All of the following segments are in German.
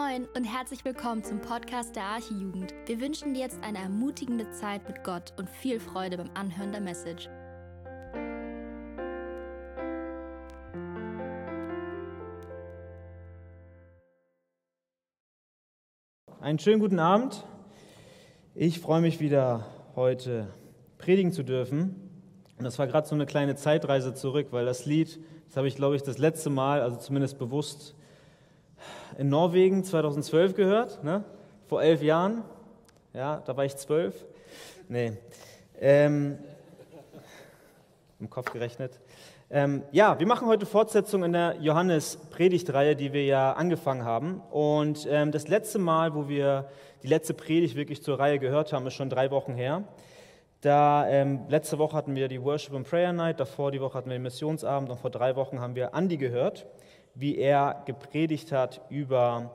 Moin und herzlich willkommen zum Podcast der Archijugend. Wir wünschen dir jetzt eine ermutigende Zeit mit Gott und viel Freude beim Anhören der Message. Einen schönen guten Abend. Ich freue mich wieder heute predigen zu dürfen. Und das war gerade so eine kleine Zeitreise zurück, weil das Lied, das habe ich glaube ich das letzte Mal, also zumindest bewusst in Norwegen 2012 gehört, ne? vor elf Jahren. Ja, da war ich zwölf. Nee. Ähm, Im Kopf gerechnet. Ähm, ja, wir machen heute Fortsetzung in der Johannes-Predigtreihe, die wir ja angefangen haben. Und ähm, das letzte Mal, wo wir die letzte Predigt wirklich zur Reihe gehört haben, ist schon drei Wochen her. Da, ähm, letzte Woche hatten wir die Worship and Prayer Night, davor die Woche hatten wir den Missionsabend und vor drei Wochen haben wir Andi gehört wie er gepredigt hat über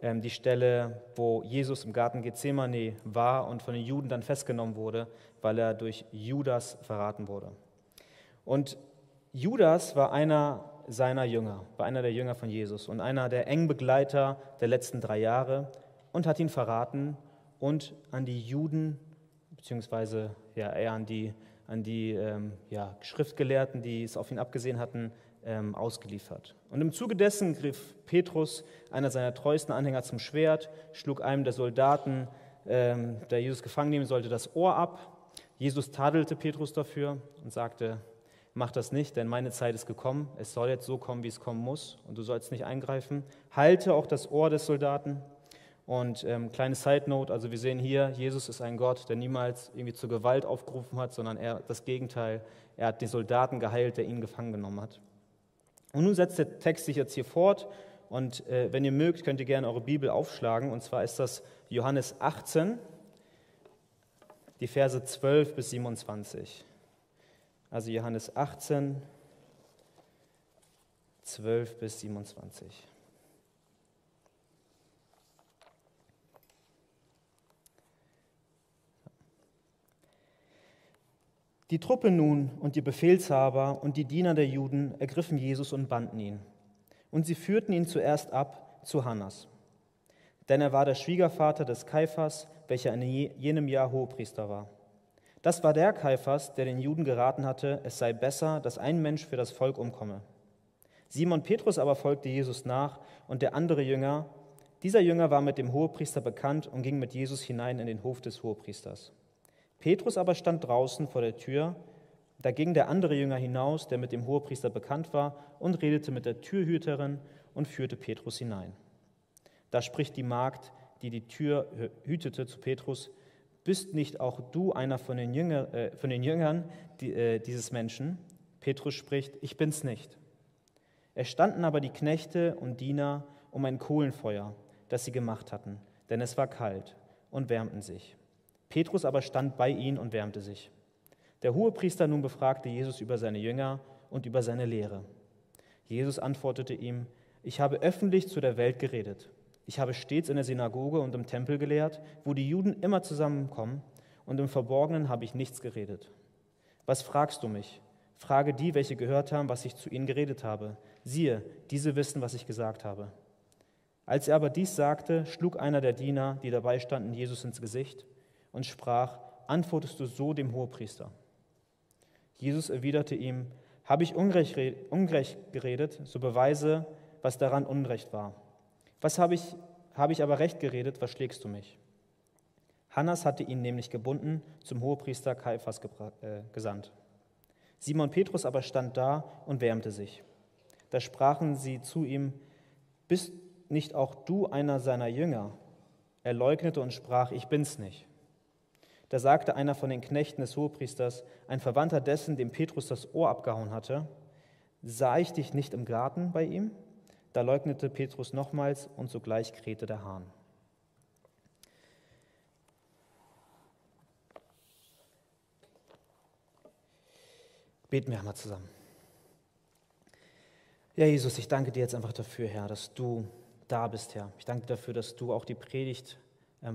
ähm, die Stelle, wo Jesus im Garten Gethsemane war und von den Juden dann festgenommen wurde, weil er durch Judas verraten wurde. Und Judas war einer seiner Jünger, war einer der Jünger von Jesus und einer der engen Begleiter der letzten drei Jahre und hat ihn verraten und an die Juden, beziehungsweise ja, eher an die, an die ähm, ja, Schriftgelehrten, die es auf ihn abgesehen hatten, ähm, ausgeliefert. Und im Zuge dessen griff Petrus, einer seiner treuesten Anhänger, zum Schwert, schlug einem der Soldaten, ähm, der Jesus gefangen nehmen sollte, das Ohr ab. Jesus tadelte Petrus dafür und sagte, mach das nicht, denn meine Zeit ist gekommen. Es soll jetzt so kommen, wie es kommen muss und du sollst nicht eingreifen. Halte auch das Ohr des Soldaten. Und ähm, kleine Side Note, also wir sehen hier, Jesus ist ein Gott, der niemals irgendwie zur Gewalt aufgerufen hat, sondern er das Gegenteil. Er hat den Soldaten geheilt, der ihn gefangen genommen hat. Und nun setzt der Text sich jetzt hier fort und äh, wenn ihr mögt, könnt ihr gerne eure Bibel aufschlagen. Und zwar ist das Johannes 18, die Verse 12 bis 27. Also Johannes 18, 12 bis 27. Die Truppe nun und die Befehlshaber und die Diener der Juden ergriffen Jesus und banden ihn. Und sie führten ihn zuerst ab zu Hannas. Denn er war der Schwiegervater des Kaiphas, welcher in jenem Jahr Hohepriester war. Das war der Kaiphas, der den Juden geraten hatte, es sei besser, dass ein Mensch für das Volk umkomme. Simon Petrus aber folgte Jesus nach und der andere Jünger. Dieser Jünger war mit dem Hohepriester bekannt und ging mit Jesus hinein in den Hof des Hohepriesters. Petrus aber stand draußen vor der Tür. Da ging der andere Jünger hinaus, der mit dem Hohepriester bekannt war, und redete mit der Türhüterin und führte Petrus hinein. Da spricht die Magd, die die Tür hütete, zu Petrus: Bist nicht auch du einer von den, Jünger, äh, von den Jüngern die, äh, dieses Menschen? Petrus spricht: Ich bin's nicht. Es standen aber die Knechte und Diener um ein Kohlenfeuer, das sie gemacht hatten, denn es war kalt, und wärmten sich. Petrus aber stand bei ihnen und wärmte sich. Der Hohepriester nun befragte Jesus über seine Jünger und über seine Lehre. Jesus antwortete ihm, ich habe öffentlich zu der Welt geredet. Ich habe stets in der Synagoge und im Tempel gelehrt, wo die Juden immer zusammenkommen, und im Verborgenen habe ich nichts geredet. Was fragst du mich? Frage die, welche gehört haben, was ich zu ihnen geredet habe. Siehe, diese wissen, was ich gesagt habe. Als er aber dies sagte, schlug einer der Diener, die dabei standen, Jesus ins Gesicht und sprach, antwortest du so dem Hohepriester? Jesus erwiderte ihm, habe ich unrecht, geredet, so beweise, was daran Unrecht war. Was habe ich, habe ich aber recht geredet, was schlägst du mich? Hannas hatte ihn nämlich gebunden, zum Hohepriester Kaiphas äh, gesandt. Simon Petrus aber stand da und wärmte sich. Da sprachen sie zu ihm, bist nicht auch du einer seiner Jünger? Er leugnete und sprach, ich bin's nicht. Da sagte einer von den Knechten des Hohepriesters, ein Verwandter dessen, dem Petrus das Ohr abgehauen hatte, sah ich dich nicht im Garten bei ihm? Da leugnete Petrus nochmals und sogleich krähte der Hahn. Beten wir einmal zusammen. Ja, Jesus, ich danke dir jetzt einfach dafür, Herr, dass du da bist, Herr. Ich danke dafür, dass du auch die Predigt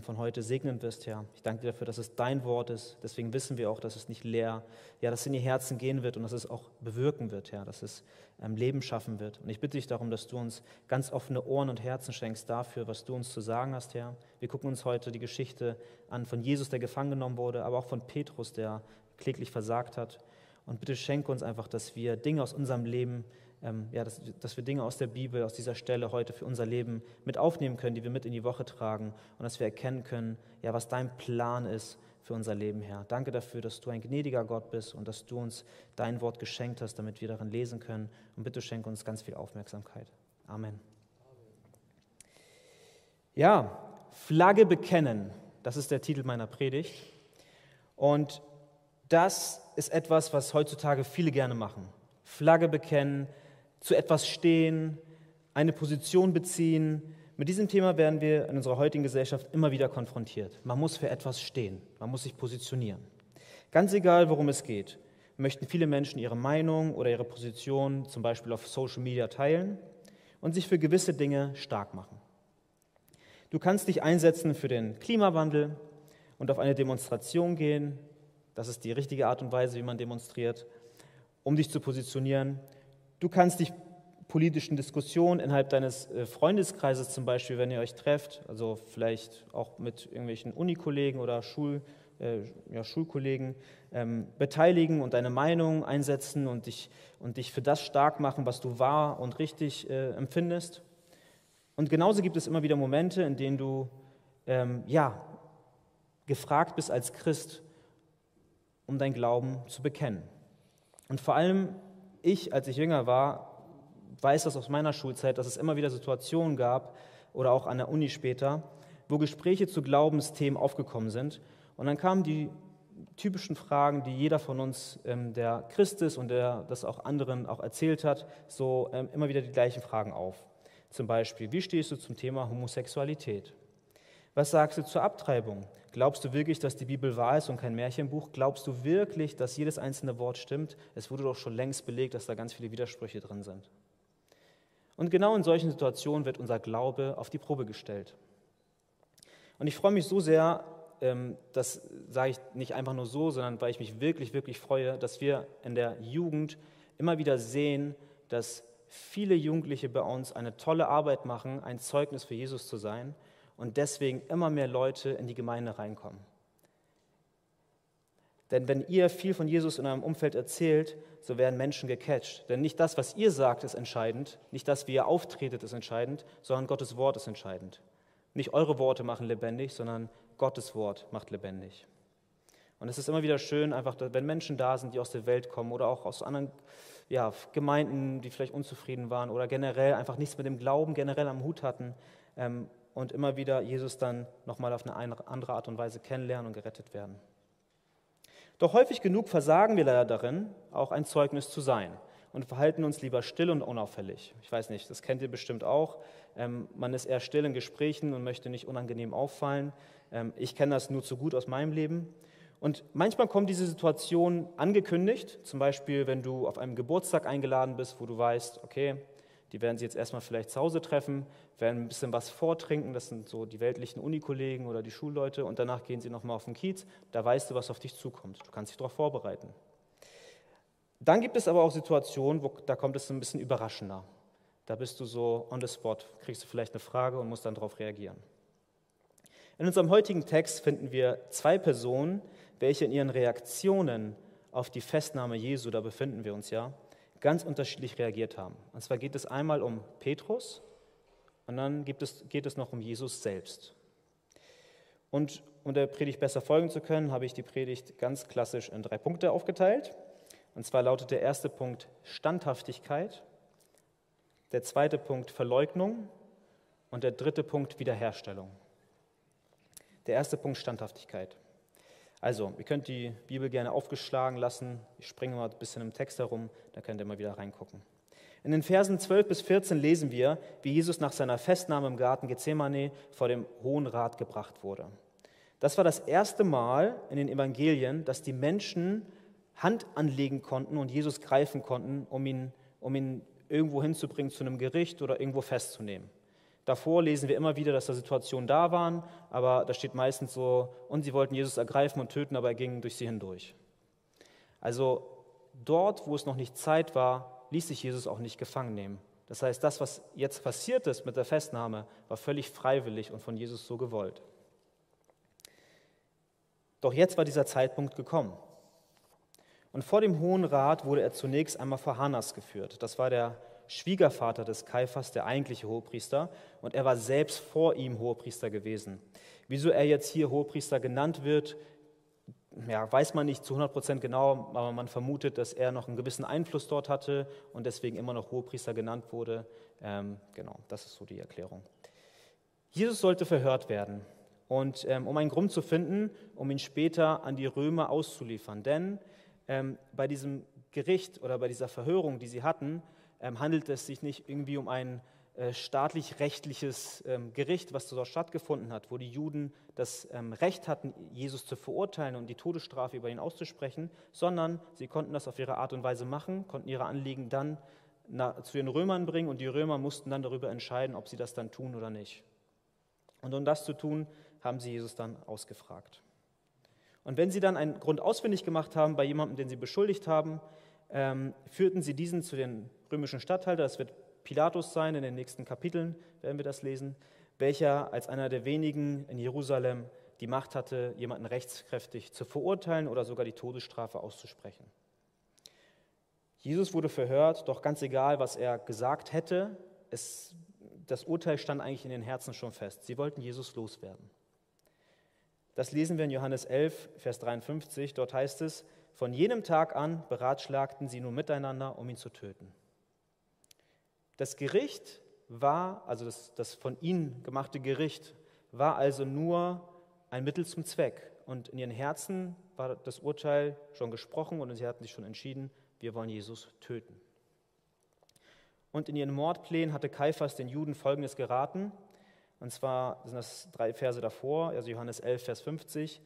von heute segnen wirst, Herr. Ich danke dir dafür, dass es dein Wort ist. Deswegen wissen wir auch, dass es nicht leer, ja, dass es in die Herzen gehen wird und dass es auch bewirken wird, Herr, dass es ähm, Leben schaffen wird. Und ich bitte dich darum, dass du uns ganz offene Ohren und Herzen schenkst dafür, was du uns zu sagen hast, Herr. Wir gucken uns heute die Geschichte an von Jesus, der gefangen genommen wurde, aber auch von Petrus, der kläglich versagt hat. Und bitte schenke uns einfach, dass wir Dinge aus unserem Leben ähm, ja, dass, dass wir Dinge aus der Bibel, aus dieser Stelle heute für unser Leben mit aufnehmen können, die wir mit in die Woche tragen und dass wir erkennen können, ja, was dein Plan ist für unser Leben, Herr. Danke dafür, dass du ein gnädiger Gott bist und dass du uns dein Wort geschenkt hast, damit wir darin lesen können. Und bitte schenke uns ganz viel Aufmerksamkeit. Amen. Ja, Flagge bekennen, das ist der Titel meiner Predigt. Und das ist etwas, was heutzutage viele gerne machen. Flagge bekennen, zu etwas stehen, eine Position beziehen. Mit diesem Thema werden wir in unserer heutigen Gesellschaft immer wieder konfrontiert. Man muss für etwas stehen, man muss sich positionieren. Ganz egal, worum es geht, möchten viele Menschen ihre Meinung oder ihre Position zum Beispiel auf Social Media teilen und sich für gewisse Dinge stark machen. Du kannst dich einsetzen für den Klimawandel und auf eine Demonstration gehen. Das ist die richtige Art und Weise, wie man demonstriert, um dich zu positionieren. Du kannst dich politischen Diskussionen innerhalb deines äh, Freundeskreises zum Beispiel, wenn ihr euch trefft, also vielleicht auch mit irgendwelchen Unikollegen oder Schul, äh, ja, Schulkollegen, ähm, beteiligen und deine Meinung einsetzen und dich, und dich für das stark machen, was du wahr und richtig äh, empfindest. Und genauso gibt es immer wieder Momente, in denen du ähm, ja, gefragt bist als Christ, um dein Glauben zu bekennen. Und vor allem ich, als ich jünger war, weiß das aus meiner Schulzeit, dass es immer wieder Situationen gab oder auch an der Uni später, wo Gespräche zu Glaubensthemen aufgekommen sind. Und dann kamen die typischen Fragen, die jeder von uns, ähm, der Christ ist und der das auch anderen auch erzählt hat, so ähm, immer wieder die gleichen Fragen auf. Zum Beispiel, wie stehst du zum Thema Homosexualität? Was sagst du zur Abtreibung? Glaubst du wirklich, dass die Bibel wahr ist und kein Märchenbuch? Glaubst du wirklich, dass jedes einzelne Wort stimmt? Es wurde doch schon längst belegt, dass da ganz viele Widersprüche drin sind. Und genau in solchen Situationen wird unser Glaube auf die Probe gestellt. Und ich freue mich so sehr, ähm, das sage ich nicht einfach nur so, sondern weil ich mich wirklich, wirklich freue, dass wir in der Jugend immer wieder sehen, dass viele Jugendliche bei uns eine tolle Arbeit machen, ein Zeugnis für Jesus zu sein und deswegen immer mehr Leute in die Gemeinde reinkommen. Denn wenn ihr viel von Jesus in eurem Umfeld erzählt, so werden Menschen gecatcht. Denn nicht das, was ihr sagt, ist entscheidend, nicht das, wie ihr auftretet, ist entscheidend, sondern Gottes Wort ist entscheidend. Nicht eure Worte machen lebendig, sondern Gottes Wort macht lebendig. Und es ist immer wieder schön, einfach, wenn Menschen da sind, die aus der Welt kommen oder auch aus anderen ja, Gemeinden, die vielleicht unzufrieden waren oder generell einfach nichts mit dem Glauben generell am Hut hatten, ähm, und immer wieder Jesus dann nochmal auf eine andere Art und Weise kennenlernen und gerettet werden. Doch häufig genug versagen wir leider darin, auch ein Zeugnis zu sein und verhalten uns lieber still und unauffällig. Ich weiß nicht, das kennt ihr bestimmt auch. Ähm, man ist eher still in Gesprächen und möchte nicht unangenehm auffallen. Ähm, ich kenne das nur zu gut aus meinem Leben. Und manchmal kommt diese Situation angekündigt, zum Beispiel, wenn du auf einem Geburtstag eingeladen bist, wo du weißt, okay, die werden sie jetzt erstmal vielleicht zu Hause treffen, werden ein bisschen was vortrinken, das sind so die weltlichen Unikollegen oder die Schulleute, und danach gehen sie nochmal auf den Kiez. Da weißt du, was auf dich zukommt. Du kannst dich darauf vorbereiten. Dann gibt es aber auch Situationen, wo da kommt es ein bisschen überraschender. Da bist du so on the spot, kriegst du vielleicht eine Frage und musst dann darauf reagieren. In unserem heutigen Text finden wir zwei Personen, welche in ihren Reaktionen auf die Festnahme Jesu, da befinden wir uns ja, ganz unterschiedlich reagiert haben. Und zwar geht es einmal um Petrus und dann es, geht es noch um Jesus selbst. Und um der Predigt besser folgen zu können, habe ich die Predigt ganz klassisch in drei Punkte aufgeteilt. Und zwar lautet der erste Punkt Standhaftigkeit, der zweite Punkt Verleugnung und der dritte Punkt Wiederherstellung. Der erste Punkt Standhaftigkeit. Also, ihr könnt die Bibel gerne aufgeschlagen lassen. Ich springe mal ein bisschen im Text herum, da könnt ihr mal wieder reingucken. In den Versen 12 bis 14 lesen wir, wie Jesus nach seiner Festnahme im Garten Gethsemane vor dem Hohen Rat gebracht wurde. Das war das erste Mal in den Evangelien, dass die Menschen Hand anlegen konnten und Jesus greifen konnten, um ihn, um ihn irgendwo hinzubringen zu einem Gericht oder irgendwo festzunehmen. Davor lesen wir immer wieder, dass da Situationen da waren, aber da steht meistens so, und sie wollten Jesus ergreifen und töten, aber er ging durch sie hindurch. Also dort, wo es noch nicht Zeit war, ließ sich Jesus auch nicht gefangen nehmen. Das heißt, das, was jetzt passiert ist mit der Festnahme, war völlig freiwillig und von Jesus so gewollt. Doch jetzt war dieser Zeitpunkt gekommen. Und vor dem Hohen Rat wurde er zunächst einmal vor Hannas geführt. Das war der Schwiegervater des Kaiphas, der eigentliche Hohepriester, und er war selbst vor ihm Hohepriester gewesen. Wieso er jetzt hier Hohepriester genannt wird, ja, weiß man nicht zu 100 Prozent genau, aber man vermutet, dass er noch einen gewissen Einfluss dort hatte und deswegen immer noch Hohepriester genannt wurde. Ähm, genau, das ist so die Erklärung. Jesus sollte verhört werden und ähm, um einen Grund zu finden, um ihn später an die Römer auszuliefern. Denn ähm, bei diesem Gericht oder bei dieser Verhörung, die sie hatten, handelt es sich nicht irgendwie um ein äh, staatlich-rechtliches ähm, Gericht, was dort stattgefunden hat, wo die Juden das ähm, Recht hatten, Jesus zu verurteilen und die Todesstrafe über ihn auszusprechen, sondern sie konnten das auf ihre Art und Weise machen, konnten ihre Anliegen dann zu den Römern bringen und die Römer mussten dann darüber entscheiden, ob sie das dann tun oder nicht. Und um das zu tun, haben sie Jesus dann ausgefragt. Und wenn sie dann einen Grund ausfindig gemacht haben bei jemandem, den sie beschuldigt haben, ähm, führten sie diesen zu den römischen Statthalter, das wird Pilatus sein, in den nächsten Kapiteln werden wir das lesen, welcher als einer der wenigen in Jerusalem die Macht hatte, jemanden rechtskräftig zu verurteilen oder sogar die Todesstrafe auszusprechen. Jesus wurde verhört, doch ganz egal, was er gesagt hätte, es, das Urteil stand eigentlich in den Herzen schon fest. Sie wollten Jesus loswerden. Das lesen wir in Johannes 11, Vers 53. Dort heißt es, von jenem Tag an beratschlagten sie nun miteinander, um ihn zu töten. Das Gericht war, also das, das von ihnen gemachte Gericht, war also nur ein Mittel zum Zweck. Und in ihren Herzen war das Urteil schon gesprochen und sie hatten sich schon entschieden, wir wollen Jesus töten. Und in ihren Mordplänen hatte Kaiphas den Juden Folgendes geraten, und zwar sind das drei Verse davor, also Johannes 11, Vers 50.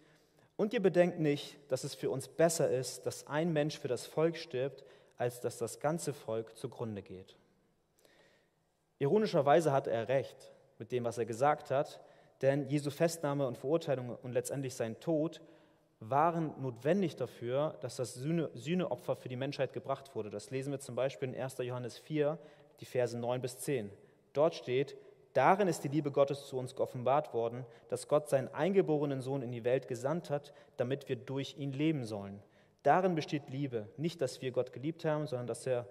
Und ihr bedenkt nicht, dass es für uns besser ist, dass ein Mensch für das Volk stirbt, als dass das ganze Volk zugrunde geht. Ironischerweise hatte er recht mit dem, was er gesagt hat, denn Jesu Festnahme und Verurteilung und letztendlich sein Tod waren notwendig dafür, dass das Sühneopfer für die Menschheit gebracht wurde. Das lesen wir zum Beispiel in 1. Johannes 4, die Verse 9 bis 10. Dort steht, Darin ist die Liebe Gottes zu uns geoffenbart worden, dass Gott seinen eingeborenen Sohn in die Welt gesandt hat, damit wir durch ihn leben sollen. Darin besteht Liebe, nicht, dass wir Gott geliebt haben, sondern dass er,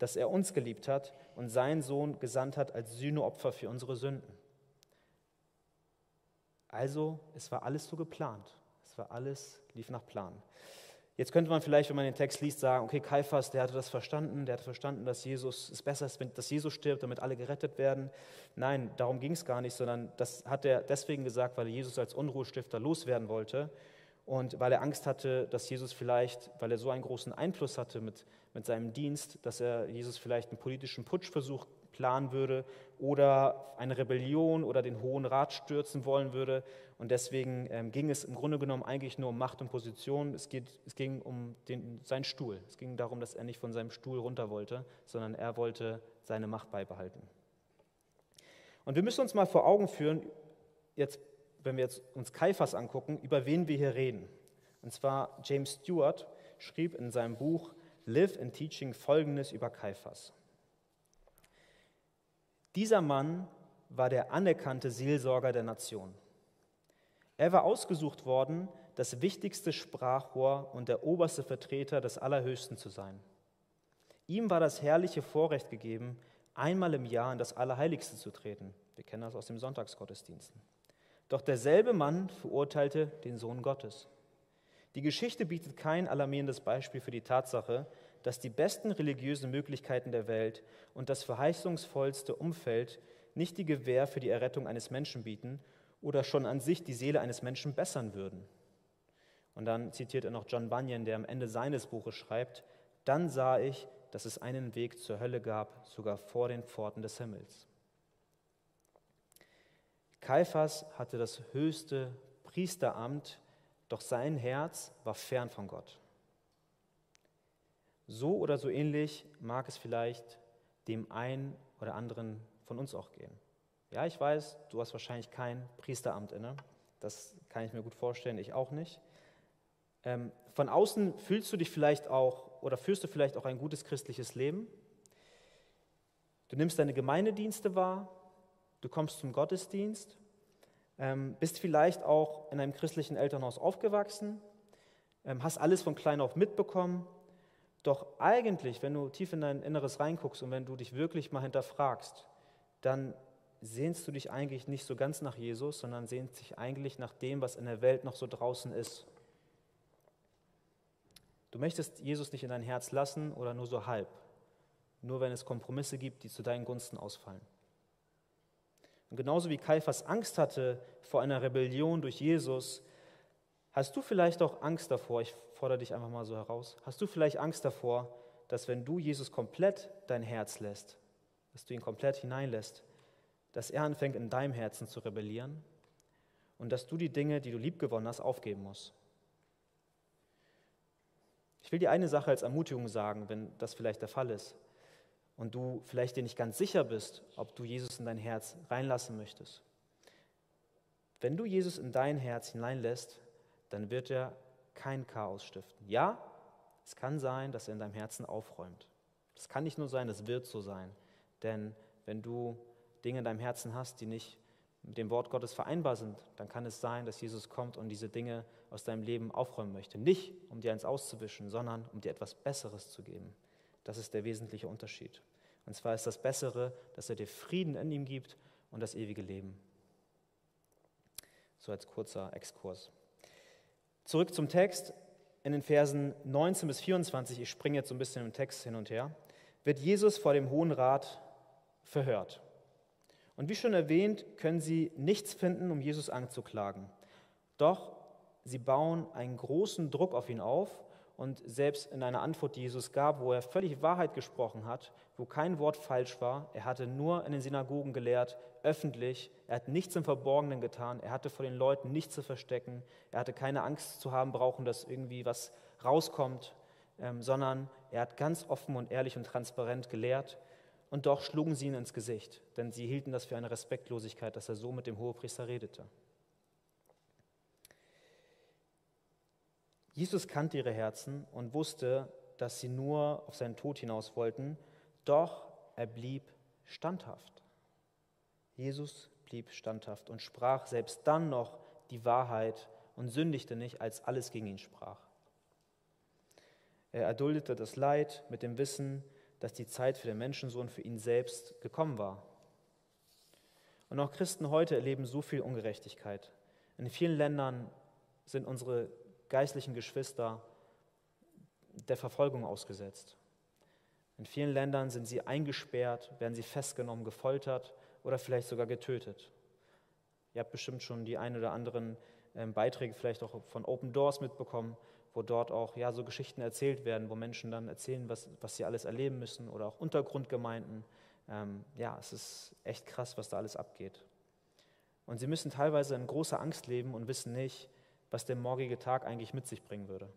dass er uns geliebt hat und seinen Sohn gesandt hat als Sühneopfer für unsere Sünden. Also, es war alles so geplant. Es war alles, lief nach Plan. Jetzt könnte man vielleicht, wenn man den Text liest, sagen, okay, Kaiphas, der hatte das verstanden, der hatte verstanden, dass Jesus es besser ist, dass Jesus stirbt, damit alle gerettet werden. Nein, darum ging es gar nicht, sondern das hat er deswegen gesagt, weil er Jesus als Unruhestifter loswerden wollte und weil er Angst hatte, dass Jesus vielleicht, weil er so einen großen Einfluss hatte mit, mit seinem Dienst, dass er Jesus vielleicht einen politischen Putschversuch planen würde oder eine Rebellion oder den Hohen Rat stürzen wollen würde. Und deswegen ähm, ging es im Grunde genommen eigentlich nur um Macht und Position. Es, geht, es ging um den, seinen Stuhl. Es ging darum, dass er nicht von seinem Stuhl runter wollte, sondern er wollte seine Macht beibehalten. Und wir müssen uns mal vor Augen führen, jetzt, wenn wir jetzt uns Kaiphas angucken, über wen wir hier reden. Und zwar James Stewart schrieb in seinem Buch Live and Teaching folgendes über Kaiphas. Dieser Mann war der anerkannte Seelsorger der Nation. Er war ausgesucht worden, das wichtigste Sprachrohr und der oberste Vertreter des Allerhöchsten zu sein. Ihm war das herrliche Vorrecht gegeben, einmal im Jahr in das Allerheiligste zu treten. Wir kennen das aus dem Sonntagsgottesdiensten. Doch derselbe Mann verurteilte den Sohn Gottes. Die Geschichte bietet kein alarmierendes Beispiel für die Tatsache, dass die besten religiösen Möglichkeiten der Welt und das verheißungsvollste Umfeld nicht die Gewähr für die Errettung eines Menschen bieten oder schon an sich die Seele eines Menschen bessern würden. Und dann zitiert er noch John Bunyan, der am Ende seines Buches schreibt, dann sah ich, dass es einen Weg zur Hölle gab, sogar vor den Pforten des Himmels. Kaiphas hatte das höchste Priesteramt, doch sein Herz war fern von Gott. So oder so ähnlich mag es vielleicht dem einen oder anderen von uns auch gehen. Ja, ich weiß, du hast wahrscheinlich kein Priesteramt inne. Das kann ich mir gut vorstellen, ich auch nicht. Ähm, von außen fühlst du dich vielleicht auch oder führst du vielleicht auch ein gutes christliches Leben. Du nimmst deine Gemeindedienste wahr, du kommst zum Gottesdienst, ähm, bist vielleicht auch in einem christlichen Elternhaus aufgewachsen, ähm, hast alles von klein auf mitbekommen. Doch eigentlich, wenn du tief in dein Inneres reinguckst und wenn du dich wirklich mal hinterfragst, dann sehnst du dich eigentlich nicht so ganz nach Jesus, sondern sehnst dich eigentlich nach dem, was in der Welt noch so draußen ist. Du möchtest Jesus nicht in dein Herz lassen oder nur so halb, nur wenn es Kompromisse gibt, die zu deinen Gunsten ausfallen. Und genauso wie Kaiphas Angst hatte vor einer Rebellion durch Jesus, hast du vielleicht auch Angst davor, ich fordere dich einfach mal so heraus, hast du vielleicht Angst davor, dass wenn du Jesus komplett dein Herz lässt, dass du ihn komplett hineinlässt, dass er anfängt in deinem Herzen zu rebellieren und dass du die Dinge, die du liebgewonnen hast, aufgeben musst. Ich will dir eine Sache als Ermutigung sagen, wenn das vielleicht der Fall ist und du vielleicht dir nicht ganz sicher bist, ob du Jesus in dein Herz reinlassen möchtest. Wenn du Jesus in dein Herz hineinlässt, dann wird er kein Chaos stiften. Ja, es kann sein, dass er in deinem Herzen aufräumt. Es kann nicht nur sein, es wird so sein. Denn wenn du Dinge in deinem Herzen hast, die nicht mit dem Wort Gottes vereinbar sind, dann kann es sein, dass Jesus kommt und diese Dinge aus deinem Leben aufräumen möchte. Nicht, um dir eins auszuwischen, sondern um dir etwas Besseres zu geben. Das ist der wesentliche Unterschied. Und zwar ist das Bessere, dass er dir Frieden in ihm gibt und das ewige Leben. So als kurzer Exkurs. Zurück zum Text. In den Versen 19 bis 24, ich springe jetzt so ein bisschen im Text hin und her, wird Jesus vor dem Hohen Rat verhört. Und wie schon erwähnt, können sie nichts finden, um Jesus anzuklagen. Doch sie bauen einen großen Druck auf ihn auf und selbst in einer Antwort, die Jesus gab, wo er völlig Wahrheit gesprochen hat, wo kein Wort falsch war, er hatte nur in den Synagogen gelehrt, öffentlich, er hat nichts im Verborgenen getan, er hatte vor den Leuten nichts zu verstecken, er hatte keine Angst zu haben brauchen, dass irgendwie was rauskommt, ähm, sondern er hat ganz offen und ehrlich und transparent gelehrt und doch schlugen sie ihn ins Gesicht, denn sie hielten das für eine Respektlosigkeit, dass er so mit dem Hohepriester redete. Jesus kannte ihre Herzen und wusste, dass sie nur auf seinen Tod hinaus wollten, doch er blieb standhaft. Jesus blieb standhaft und sprach selbst dann noch die Wahrheit und sündigte nicht, als alles gegen ihn sprach. Er erduldete das Leid mit dem Wissen, dass die Zeit für den Menschensohn für ihn selbst gekommen war. Und auch Christen heute erleben so viel Ungerechtigkeit. In vielen Ländern sind unsere geistlichen Geschwister der Verfolgung ausgesetzt. In vielen Ländern sind sie eingesperrt, werden sie festgenommen, gefoltert oder vielleicht sogar getötet. Ihr habt bestimmt schon die ein oder anderen ähm, Beiträge vielleicht auch von Open Doors mitbekommen, wo dort auch ja, so Geschichten erzählt werden, wo Menschen dann erzählen, was, was sie alles erleben müssen oder auch Untergrundgemeinden. Ähm, ja, es ist echt krass, was da alles abgeht. Und sie müssen teilweise in großer Angst leben und wissen nicht, was der morgige Tag eigentlich mit sich bringen würde.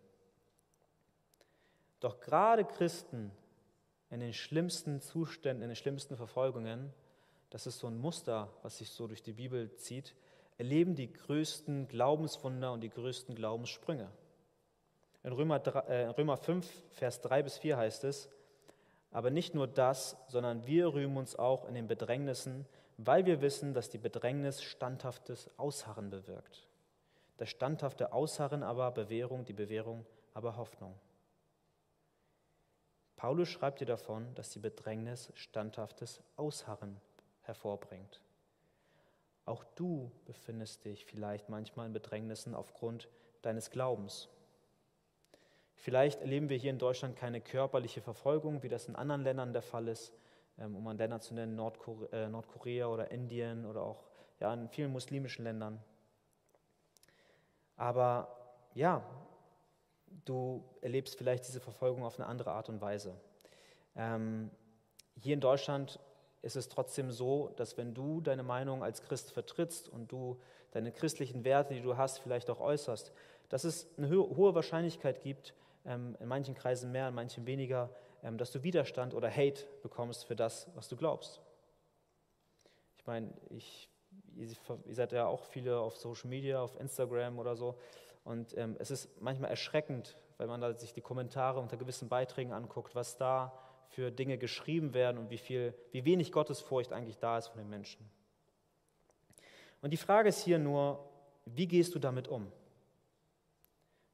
Doch gerade Christen in den schlimmsten Zuständen, in den schlimmsten Verfolgungen, das ist so ein Muster, was sich so durch die Bibel zieht, erleben die größten Glaubenswunder und die größten Glaubenssprünge. In Römer, 3, äh, Römer 5, Vers 3 bis 4 heißt es, aber nicht nur das, sondern wir rühmen uns auch in den Bedrängnissen, weil wir wissen, dass die Bedrängnis standhaftes Ausharren bewirkt. Das standhafte Ausharren aber Bewährung, die Bewährung aber Hoffnung. Paulus schreibt dir davon, dass die Bedrängnis standhaftes Ausharren hervorbringt. Auch du befindest dich vielleicht manchmal in Bedrängnissen aufgrund deines Glaubens. Vielleicht erleben wir hier in Deutschland keine körperliche Verfolgung, wie das in anderen Ländern der Fall ist, ähm, um an Länder zu nennen, Nordkorea, äh, Nordkorea oder Indien oder auch ja, in vielen muslimischen Ländern. Aber ja, du erlebst vielleicht diese Verfolgung auf eine andere Art und Weise. Ähm, hier in Deutschland ist es trotzdem so, dass wenn du deine Meinung als Christ vertrittst und du deine christlichen Werte, die du hast, vielleicht auch äußerst, dass es eine hohe Wahrscheinlichkeit gibt, ähm, in manchen Kreisen mehr, in manchen weniger, ähm, dass du Widerstand oder Hate bekommst für das, was du glaubst. Ich meine, ich, ihr seid ja auch viele auf Social Media, auf Instagram oder so. Und ähm, es ist manchmal erschreckend, wenn man da sich die Kommentare unter gewissen Beiträgen anguckt, was da für Dinge geschrieben werden und wie, viel, wie wenig Gottesfurcht eigentlich da ist von den Menschen. Und die Frage ist hier nur, wie gehst du damit um?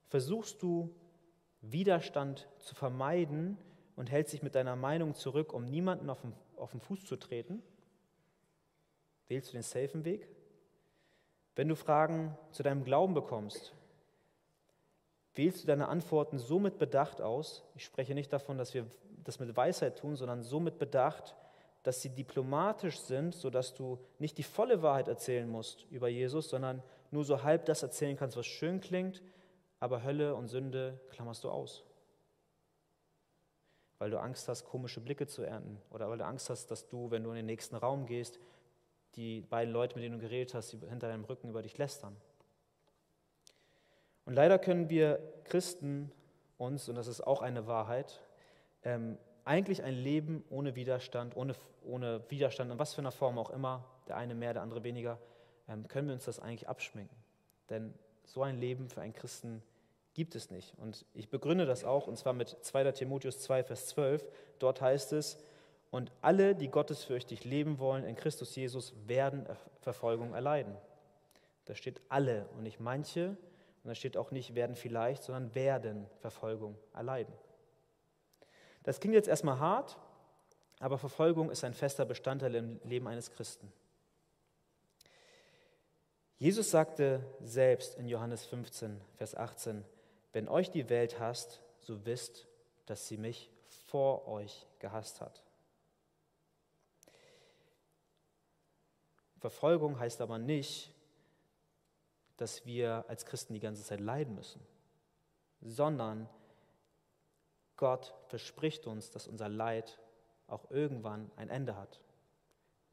Versuchst du Widerstand zu vermeiden und hältst dich mit deiner Meinung zurück, um niemanden auf den, auf den Fuß zu treten? Wählst du den safen Weg? Wenn du Fragen zu deinem Glauben bekommst, wählst du deine Antworten so mit Bedacht aus, ich spreche nicht davon, dass wir das mit Weisheit tun, sondern so mit Bedacht, dass sie diplomatisch sind, sodass du nicht die volle Wahrheit erzählen musst über Jesus, sondern nur so halb das erzählen kannst, was schön klingt, aber Hölle und Sünde klammerst du aus. Weil du Angst hast, komische Blicke zu ernten oder weil du Angst hast, dass du, wenn du in den nächsten Raum gehst, die beiden Leute, mit denen du geredet hast, hinter deinem Rücken über dich lästern. Und leider können wir Christen uns, und das ist auch eine Wahrheit, ähm, eigentlich ein Leben ohne Widerstand, ohne, ohne Widerstand, in was für einer Form auch immer, der eine mehr, der andere weniger, ähm, können wir uns das eigentlich abschminken. Denn so ein Leben für einen Christen gibt es nicht. Und ich begründe das auch, und zwar mit 2. Timotheus 2, Vers 12. Dort heißt es, und alle, die gottesfürchtig leben wollen in Christus Jesus, werden Verfolgung erleiden. Da steht alle und nicht manche. Und da steht auch nicht werden vielleicht, sondern werden Verfolgung erleiden. Das klingt jetzt erstmal hart, aber Verfolgung ist ein fester Bestandteil im Leben eines Christen. Jesus sagte selbst in Johannes 15, Vers 18, wenn euch die Welt hasst, so wisst, dass sie mich vor euch gehasst hat. Verfolgung heißt aber nicht, dass wir als Christen die ganze Zeit leiden müssen, sondern Gott verspricht uns, dass unser Leid auch irgendwann ein Ende hat.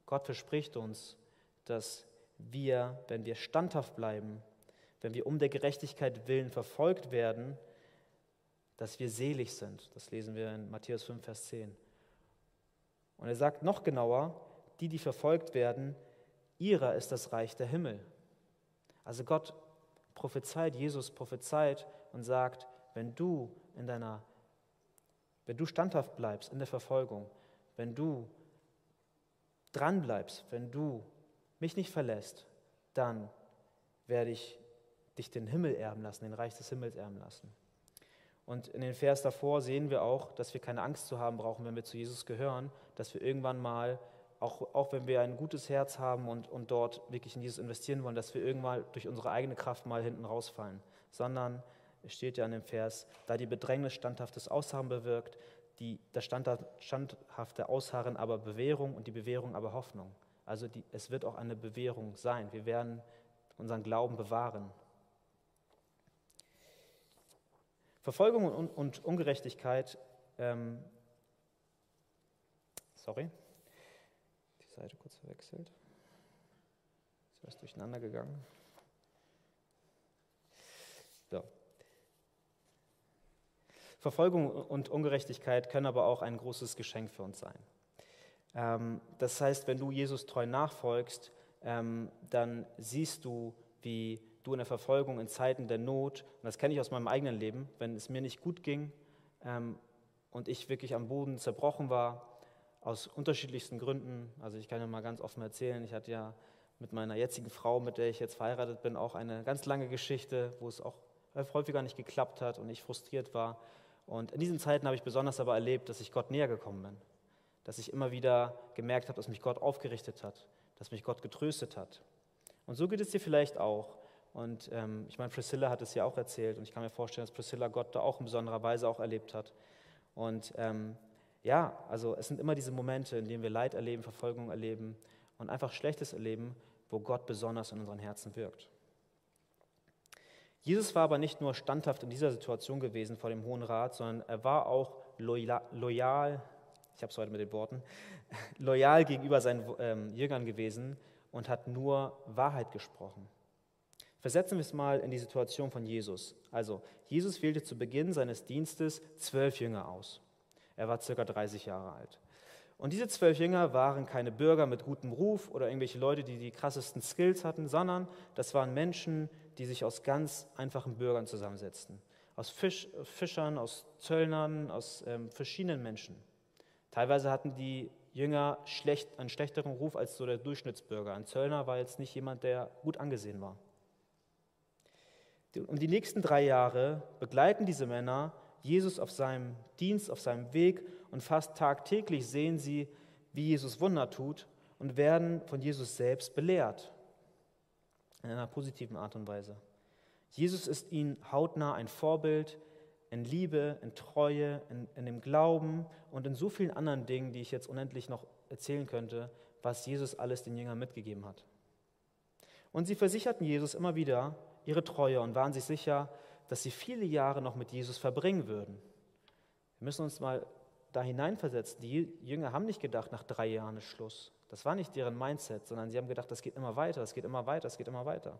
Gott verspricht uns, dass wir, wenn wir standhaft bleiben, wenn wir um der Gerechtigkeit willen verfolgt werden, dass wir selig sind. Das lesen wir in Matthäus 5, Vers 10. Und er sagt noch genauer, die, die verfolgt werden, ihrer ist das Reich der Himmel. Also Gott prophezeit, Jesus prophezeit und sagt, wenn du in deiner, wenn du standhaft bleibst in der Verfolgung, wenn du dran bleibst, wenn du mich nicht verlässt, dann werde ich dich den Himmel erben lassen, den Reich des Himmels erben lassen. Und in den Vers davor sehen wir auch, dass wir keine Angst zu haben brauchen, wenn wir zu Jesus gehören, dass wir irgendwann mal auch, auch wenn wir ein gutes Herz haben und, und dort wirklich in Jesus investieren wollen, dass wir irgendwann durch unsere eigene Kraft mal hinten rausfallen, sondern es steht ja in dem Vers, da die Bedrängnis standhaftes Ausharren bewirkt, die, das standhafte Ausharren aber Bewährung und die Bewährung aber Hoffnung. Also die, es wird auch eine Bewährung sein. Wir werden unseren Glauben bewahren. Verfolgung und, und Ungerechtigkeit, ähm, sorry, Seite kurz verwechselt. Ist was durcheinander gegangen. So. Verfolgung und Ungerechtigkeit können aber auch ein großes Geschenk für uns sein. Ähm, das heißt, wenn du Jesus treu nachfolgst, ähm, dann siehst du, wie du in der Verfolgung in Zeiten der Not, und das kenne ich aus meinem eigenen Leben, wenn es mir nicht gut ging ähm, und ich wirklich am Boden zerbrochen war, aus unterschiedlichsten Gründen. Also ich kann ja mal ganz offen erzählen, ich hatte ja mit meiner jetzigen Frau, mit der ich jetzt verheiratet bin, auch eine ganz lange Geschichte, wo es auch häufiger nicht geklappt hat und ich frustriert war. Und in diesen Zeiten habe ich besonders aber erlebt, dass ich Gott näher gekommen bin. Dass ich immer wieder gemerkt habe, dass mich Gott aufgerichtet hat, dass mich Gott getröstet hat. Und so geht es dir vielleicht auch. Und ähm, ich meine, Priscilla hat es ja auch erzählt und ich kann mir vorstellen, dass Priscilla Gott da auch in besonderer Weise auch erlebt hat. Und ähm, ja, also es sind immer diese Momente, in denen wir Leid erleben, Verfolgung erleben und einfach Schlechtes erleben, wo Gott besonders in unseren Herzen wirkt. Jesus war aber nicht nur standhaft in dieser Situation gewesen vor dem Hohen Rat, sondern er war auch loyal, ich habe es heute mit den Worten, loyal gegenüber seinen ähm, Jüngern gewesen und hat nur Wahrheit gesprochen. Versetzen wir es mal in die Situation von Jesus. Also, Jesus wählte zu Beginn seines Dienstes zwölf Jünger aus. Er war circa 30 Jahre alt. Und diese zwölf Jünger waren keine Bürger mit gutem Ruf oder irgendwelche Leute, die die krassesten Skills hatten, sondern das waren Menschen, die sich aus ganz einfachen Bürgern zusammensetzten. Aus Fisch, Fischern, aus Zöllnern, aus ähm, verschiedenen Menschen. Teilweise hatten die Jünger schlecht, einen schlechteren Ruf als so der Durchschnittsbürger. Ein Zöllner war jetzt nicht jemand, der gut angesehen war. Und die nächsten drei Jahre begleiten diese Männer Jesus auf seinem Dienst, auf seinem Weg und fast tagtäglich sehen sie, wie Jesus Wunder tut und werden von Jesus selbst belehrt. In einer positiven Art und Weise. Jesus ist ihnen hautnah ein Vorbild in Liebe, in Treue, in, in dem Glauben und in so vielen anderen Dingen, die ich jetzt unendlich noch erzählen könnte, was Jesus alles den Jüngern mitgegeben hat. Und sie versicherten Jesus immer wieder ihre Treue und waren sich sicher, dass sie viele Jahre noch mit Jesus verbringen würden. Wir müssen uns mal da hineinversetzen. Die Jünger haben nicht gedacht, nach drei Jahren ist Schluss. Das war nicht deren Mindset, sondern sie haben gedacht, das geht immer weiter, das geht immer weiter, das geht immer weiter.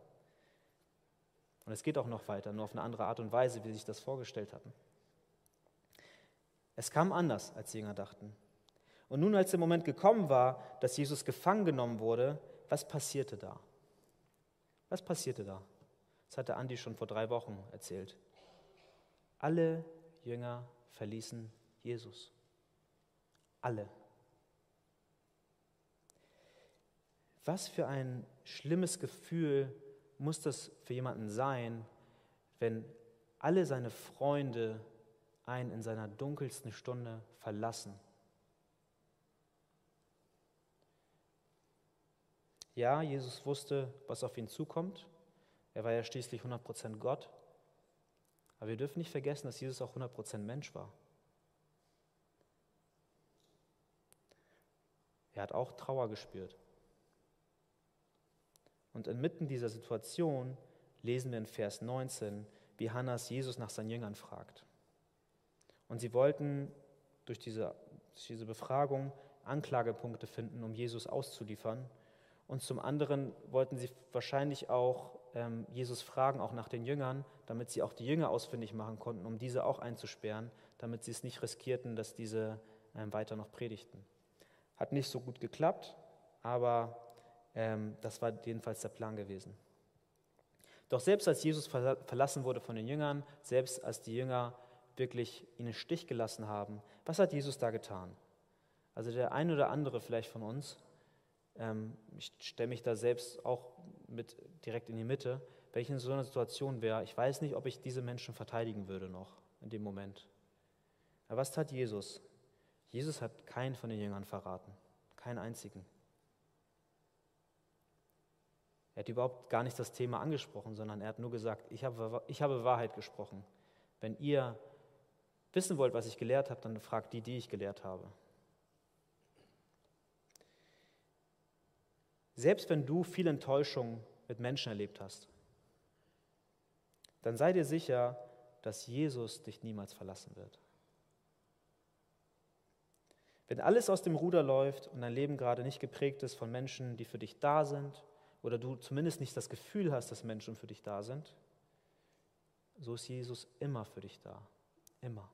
Und es geht auch noch weiter, nur auf eine andere Art und Weise, wie sie sich das vorgestellt hatten. Es kam anders, als die Jünger dachten. Und nun, als der Moment gekommen war, dass Jesus gefangen genommen wurde, was passierte da? Was passierte da? Das hatte Andi schon vor drei Wochen erzählt. Alle Jünger verließen Jesus. Alle. Was für ein schlimmes Gefühl muss das für jemanden sein, wenn alle seine Freunde einen in seiner dunkelsten Stunde verlassen? Ja, Jesus wusste, was auf ihn zukommt. Er war ja schließlich 100% Gott. Aber wir dürfen nicht vergessen, dass Jesus auch 100% Mensch war. Er hat auch Trauer gespürt. Und inmitten dieser Situation lesen wir in Vers 19, wie Hannas Jesus nach seinen Jüngern fragt. Und sie wollten durch diese, durch diese Befragung Anklagepunkte finden, um Jesus auszuliefern. Und zum anderen wollten sie wahrscheinlich auch Jesus fragen, auch nach den Jüngern, damit sie auch die Jünger ausfindig machen konnten, um diese auch einzusperren, damit sie es nicht riskierten, dass diese ähm, weiter noch predigten. Hat nicht so gut geklappt, aber ähm, das war jedenfalls der Plan gewesen. Doch selbst als Jesus verlassen wurde von den Jüngern, selbst als die Jünger wirklich ihn im Stich gelassen haben, was hat Jesus da getan? Also der eine oder andere vielleicht von uns, ähm, ich stelle mich da selbst auch mit direkt in die Mitte, wenn ich in so einer Situation wäre, ich weiß nicht, ob ich diese Menschen verteidigen würde noch in dem Moment. Aber was tat Jesus? Jesus hat keinen von den Jüngern verraten, keinen einzigen. Er hat überhaupt gar nicht das Thema angesprochen, sondern er hat nur gesagt, ich habe, ich habe Wahrheit gesprochen. Wenn ihr wissen wollt, was ich gelehrt habe, dann fragt die, die ich gelehrt habe. Selbst wenn du viel Enttäuschung mit Menschen erlebt hast, dann sei dir sicher, dass Jesus dich niemals verlassen wird. Wenn alles aus dem Ruder läuft und dein Leben gerade nicht geprägt ist von Menschen, die für dich da sind, oder du zumindest nicht das Gefühl hast, dass Menschen für dich da sind, so ist Jesus immer für dich da. Immer.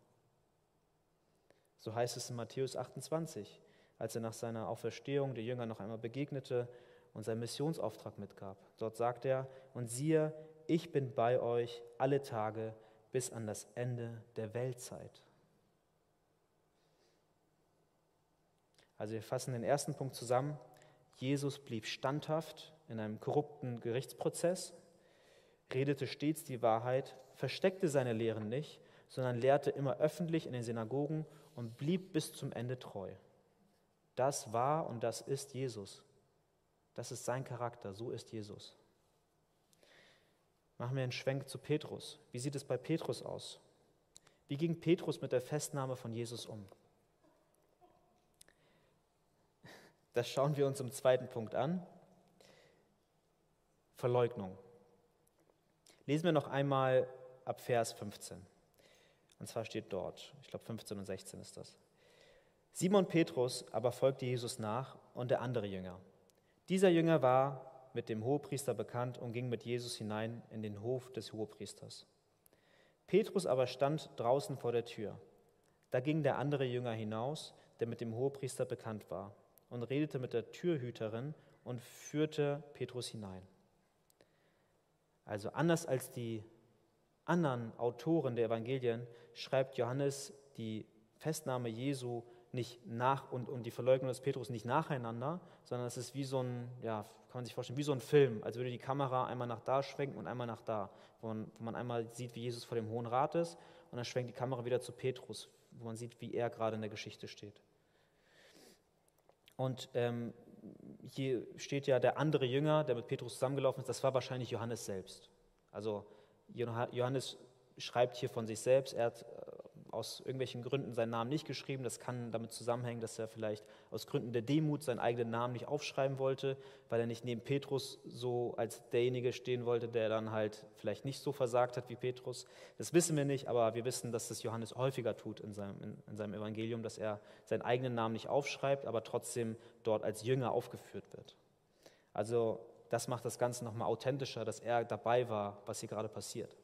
So heißt es in Matthäus 28, als er nach seiner Auferstehung der Jünger noch einmal begegnete und seinen Missionsauftrag mitgab. Dort sagt er, und siehe, ich bin bei euch alle Tage bis an das Ende der Weltzeit. Also wir fassen den ersten Punkt zusammen. Jesus blieb standhaft in einem korrupten Gerichtsprozess, redete stets die Wahrheit, versteckte seine Lehren nicht, sondern lehrte immer öffentlich in den Synagogen und blieb bis zum Ende treu. Das war und das ist Jesus. Das ist sein Charakter, so ist Jesus. Machen wir einen Schwenk zu Petrus. Wie sieht es bei Petrus aus? Wie ging Petrus mit der Festnahme von Jesus um? Das schauen wir uns im zweiten Punkt an. Verleugnung. Lesen wir noch einmal ab Vers 15. Und zwar steht dort, ich glaube 15 und 16 ist das. Simon Petrus aber folgte Jesus nach und der andere Jünger. Dieser Jünger war mit dem Hohepriester bekannt und ging mit Jesus hinein in den Hof des Hohepriesters. Petrus aber stand draußen vor der Tür. Da ging der andere Jünger hinaus, der mit dem Hohepriester bekannt war, und redete mit der Türhüterin und führte Petrus hinein. Also anders als die anderen Autoren der Evangelien schreibt Johannes die Festnahme Jesu nicht nach und, und die Verleugnung des Petrus nicht nacheinander, sondern es ist wie so ein, ja, kann man sich vorstellen, wie so ein Film, als würde die Kamera einmal nach da schwenken und einmal nach da, wo man, wo man einmal sieht, wie Jesus vor dem Hohen Rat ist und dann schwenkt die Kamera wieder zu Petrus, wo man sieht, wie er gerade in der Geschichte steht. Und ähm, hier steht ja der andere Jünger, der mit Petrus zusammengelaufen ist, das war wahrscheinlich Johannes selbst. Also Johannes schreibt hier von sich selbst, er hat aus irgendwelchen Gründen seinen Namen nicht geschrieben. Das kann damit zusammenhängen, dass er vielleicht aus Gründen der Demut seinen eigenen Namen nicht aufschreiben wollte, weil er nicht neben Petrus so als derjenige stehen wollte, der dann halt vielleicht nicht so versagt hat wie Petrus. Das wissen wir nicht, aber wir wissen, dass das Johannes häufiger tut in seinem, in, in seinem Evangelium, dass er seinen eigenen Namen nicht aufschreibt, aber trotzdem dort als Jünger aufgeführt wird. Also das macht das Ganze nochmal authentischer, dass er dabei war, was hier gerade passiert.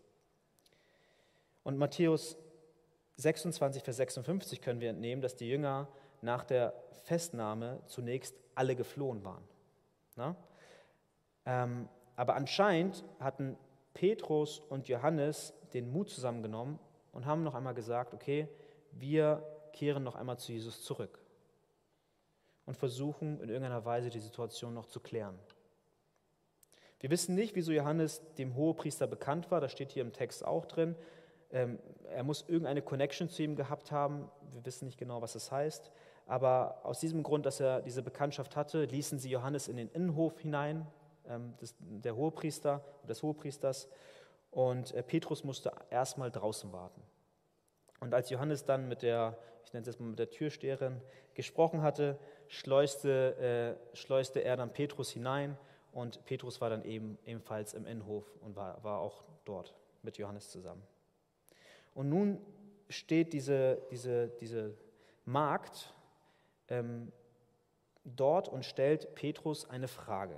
Und Matthäus 26, Vers 56 können wir entnehmen, dass die Jünger nach der Festnahme zunächst alle geflohen waren. Ähm, aber anscheinend hatten Petrus und Johannes den Mut zusammengenommen und haben noch einmal gesagt, okay, wir kehren noch einmal zu Jesus zurück und versuchen in irgendeiner Weise die Situation noch zu klären. Wir wissen nicht, wieso Johannes dem Hohepriester bekannt war, das steht hier im Text auch drin. Ähm, er muss irgendeine Connection zu ihm gehabt haben. Wir wissen nicht genau, was das heißt. Aber aus diesem Grund, dass er diese Bekanntschaft hatte, ließen sie Johannes in den Innenhof hinein, ähm, des, der Hohepriester, des Hohepriesters. Und äh, Petrus musste erstmal draußen warten. Und als Johannes dann mit der, ich nenne es jetzt mal mit der Türsteherin, gesprochen hatte, schleuste, äh, schleuste er dann Petrus hinein. Und Petrus war dann eben ebenfalls im Innenhof und war, war auch dort mit Johannes zusammen. Und nun steht diese, diese, diese Magd ähm, dort und stellt Petrus eine Frage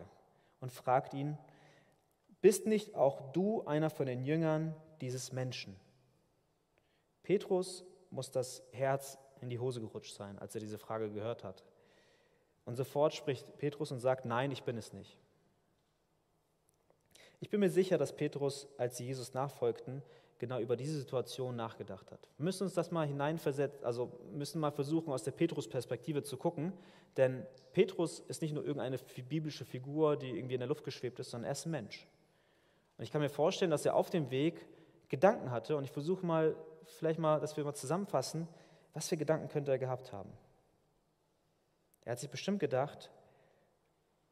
und fragt ihn, bist nicht auch du einer von den Jüngern dieses Menschen? Petrus muss das Herz in die Hose gerutscht sein, als er diese Frage gehört hat. Und sofort spricht Petrus und sagt, nein, ich bin es nicht. Ich bin mir sicher, dass Petrus, als sie Jesus nachfolgten, genau über diese Situation nachgedacht hat. Wir müssen uns das mal hineinversetzen, also müssen mal versuchen, aus der Petrus-Perspektive zu gucken, denn Petrus ist nicht nur irgendeine biblische Figur, die irgendwie in der Luft geschwebt ist, sondern er ist ein Mensch. Und ich kann mir vorstellen, dass er auf dem Weg Gedanken hatte und ich versuche mal, vielleicht mal, dass wir mal zusammenfassen, was für Gedanken könnte er gehabt haben. Er hat sich bestimmt gedacht,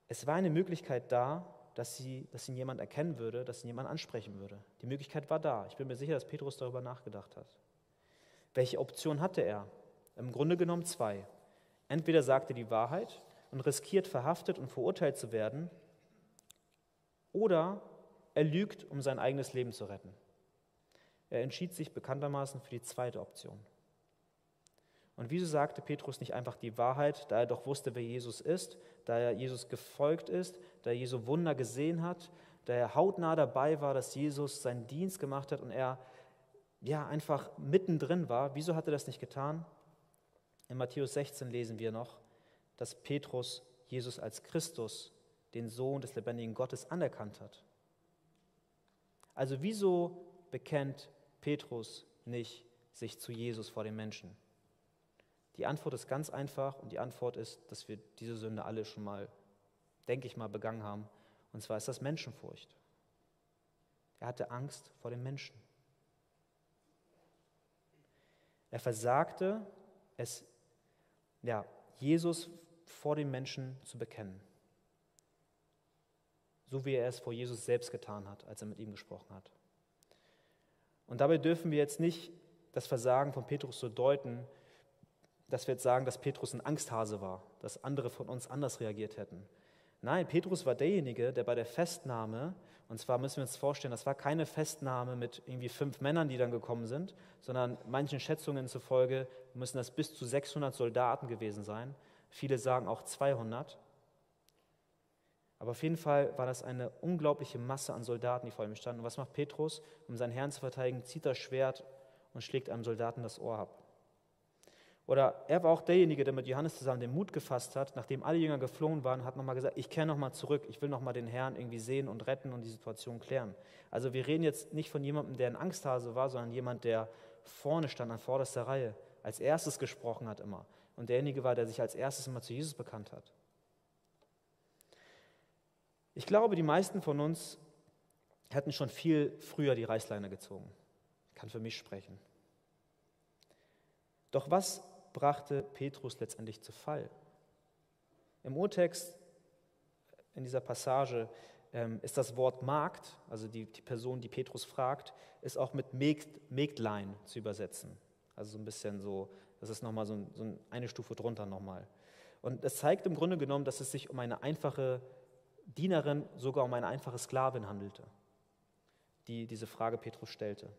es war eine Möglichkeit da, dass, sie, dass ihn jemand erkennen würde, dass ihn jemand ansprechen würde. Die Möglichkeit war da. Ich bin mir sicher, dass Petrus darüber nachgedacht hat. Welche Option hatte er? Im Grunde genommen zwei. Entweder sagt er die Wahrheit und riskiert verhaftet und verurteilt zu werden, oder er lügt, um sein eigenes Leben zu retten. Er entschied sich bekanntermaßen für die zweite Option. Und wieso sagte Petrus nicht einfach die Wahrheit, da er doch wusste, wer Jesus ist, da er Jesus gefolgt ist, da er Jesu Wunder gesehen hat, da er hautnah dabei war, dass Jesus seinen Dienst gemacht hat und er ja einfach mittendrin war. Wieso hat er das nicht getan? In Matthäus 16 lesen wir noch, dass Petrus Jesus als Christus, den Sohn des lebendigen Gottes, anerkannt hat. Also wieso bekennt Petrus nicht sich zu Jesus vor den Menschen? Die Antwort ist ganz einfach und die Antwort ist, dass wir diese Sünde alle schon mal, denke ich mal, begangen haben. Und zwar ist das Menschenfurcht. Er hatte Angst vor dem Menschen. Er versagte es, ja, Jesus vor den Menschen zu bekennen. So wie er es vor Jesus selbst getan hat, als er mit ihm gesprochen hat. Und dabei dürfen wir jetzt nicht das Versagen von Petrus so deuten, dass wir jetzt sagen, dass Petrus ein Angsthase war, dass andere von uns anders reagiert hätten. Nein, Petrus war derjenige, der bei der Festnahme, und zwar müssen wir uns vorstellen, das war keine Festnahme mit irgendwie fünf Männern, die dann gekommen sind, sondern manchen Schätzungen zufolge müssen das bis zu 600 Soldaten gewesen sein. Viele sagen auch 200. Aber auf jeden Fall war das eine unglaubliche Masse an Soldaten, die vor ihm standen. Und was macht Petrus? Um seinen Herrn zu verteidigen, zieht das Schwert und schlägt einem Soldaten das Ohr ab. Oder er war auch derjenige, der mit Johannes zusammen den Mut gefasst hat, nachdem alle Jünger geflohen waren, hat nochmal gesagt, ich kehre nochmal zurück, ich will nochmal den Herrn irgendwie sehen und retten und die Situation klären. Also wir reden jetzt nicht von jemandem, der ein Angsthase war, sondern jemand, der vorne stand, an vorderster Reihe, als erstes gesprochen hat immer. Und derjenige war, der sich als erstes immer zu Jesus bekannt hat. Ich glaube, die meisten von uns hätten schon viel früher die Reißleine gezogen. Ich kann für mich sprechen. Doch was brachte Petrus letztendlich zu Fall. Im Urtext, in dieser Passage, ähm, ist das Wort Magd, also die, die Person, die Petrus fragt, ist auch mit Mägd, Mägdlein zu übersetzen. Also so ein bisschen so, das ist nochmal so, so eine Stufe drunter nochmal. Und das zeigt im Grunde genommen, dass es sich um eine einfache Dienerin, sogar um eine einfache Sklavin handelte, die diese Frage Petrus stellte.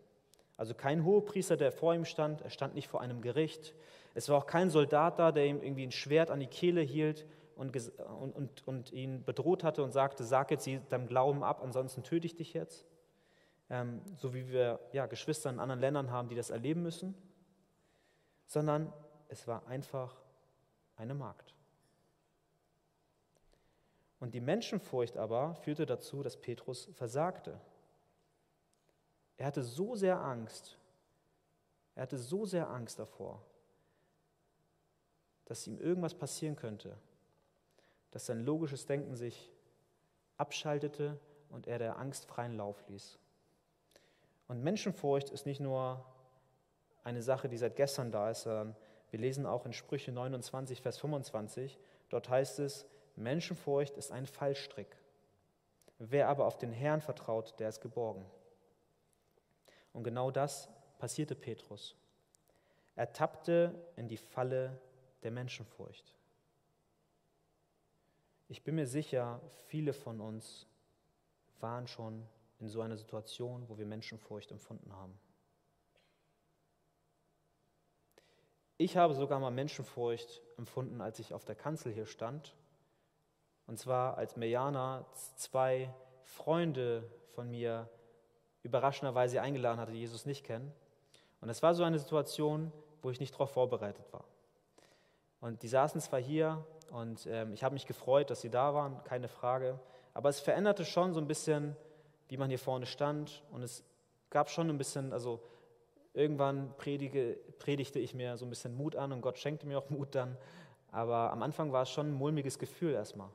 Also kein Hohepriester, der vor ihm stand, er stand nicht vor einem Gericht. Es war auch kein Soldat da, der ihm irgendwie ein Schwert an die Kehle hielt und, und, und, und ihn bedroht hatte und sagte, sag jetzt deinem Glauben ab, ansonsten töte ich dich jetzt. Ähm, so wie wir ja, Geschwister in anderen Ländern haben, die das erleben müssen. Sondern es war einfach eine Magd. Und die Menschenfurcht aber führte dazu, dass Petrus versagte. Er hatte so sehr Angst, er hatte so sehr Angst davor, dass ihm irgendwas passieren könnte, dass sein logisches Denken sich abschaltete und er der Angst freien Lauf ließ. Und Menschenfurcht ist nicht nur eine Sache, die seit gestern da ist, sondern wir lesen auch in Sprüche 29, Vers 25, dort heißt es, Menschenfurcht ist ein Fallstrick. Wer aber auf den Herrn vertraut, der ist geborgen. Und genau das passierte Petrus. Er tappte in die Falle der Menschenfurcht. Ich bin mir sicher, viele von uns waren schon in so einer Situation, wo wir Menschenfurcht empfunden haben. Ich habe sogar mal Menschenfurcht empfunden, als ich auf der Kanzel hier stand. Und zwar, als Mejana zwei Freunde von mir überraschenderweise eingeladen hatte, Jesus nicht kennen. Und es war so eine Situation, wo ich nicht darauf vorbereitet war. Und die saßen zwar hier und ähm, ich habe mich gefreut, dass sie da waren, keine Frage, aber es veränderte schon so ein bisschen, wie man hier vorne stand und es gab schon ein bisschen, also irgendwann predige, predigte ich mir so ein bisschen Mut an und Gott schenkte mir auch Mut dann, aber am Anfang war es schon ein mulmiges Gefühl erstmal.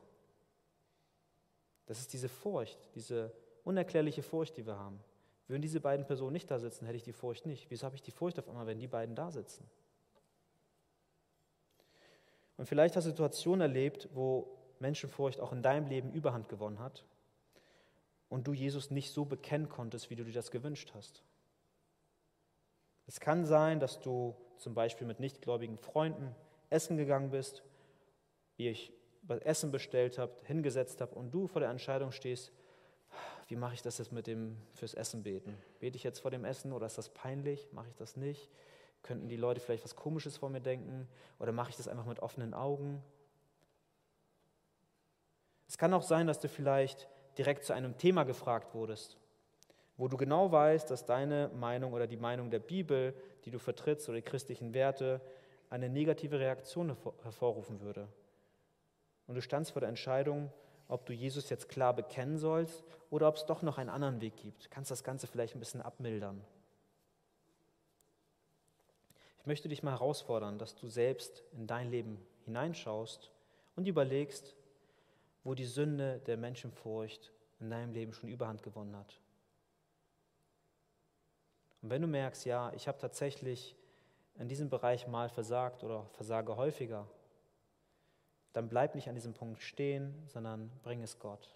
Das ist diese Furcht, diese unerklärliche Furcht, die wir haben. Würden diese beiden Personen nicht da sitzen, hätte ich die Furcht nicht. Wieso habe ich die Furcht auf einmal, wenn die beiden da sitzen? Und vielleicht hast du Situationen erlebt, wo Menschenfurcht auch in deinem Leben Überhand gewonnen hat und du Jesus nicht so bekennen konntest, wie du dir das gewünscht hast. Es kann sein, dass du zum Beispiel mit nichtgläubigen Freunden essen gegangen bist, ihr euch Essen bestellt habt, hingesetzt habt und du vor der Entscheidung stehst, wie mache ich das jetzt mit dem fürs Essen beten? Bete ich jetzt vor dem Essen oder ist das peinlich? Mache ich das nicht? Könnten die Leute vielleicht was Komisches vor mir denken? Oder mache ich das einfach mit offenen Augen? Es kann auch sein, dass du vielleicht direkt zu einem Thema gefragt wurdest, wo du genau weißt, dass deine Meinung oder die Meinung der Bibel, die du vertrittst oder die christlichen Werte, eine negative Reaktion hervorrufen würde. Und du standst vor der Entscheidung, ob du Jesus jetzt klar bekennen sollst oder ob es doch noch einen anderen Weg gibt. Du kannst das Ganze vielleicht ein bisschen abmildern. Ich möchte dich mal herausfordern, dass du selbst in dein Leben hineinschaust und überlegst, wo die Sünde der Menschenfurcht in deinem Leben schon Überhand gewonnen hat. Und wenn du merkst, ja, ich habe tatsächlich in diesem Bereich mal versagt oder versage häufiger, dann bleib nicht an diesem Punkt stehen, sondern bring es Gott.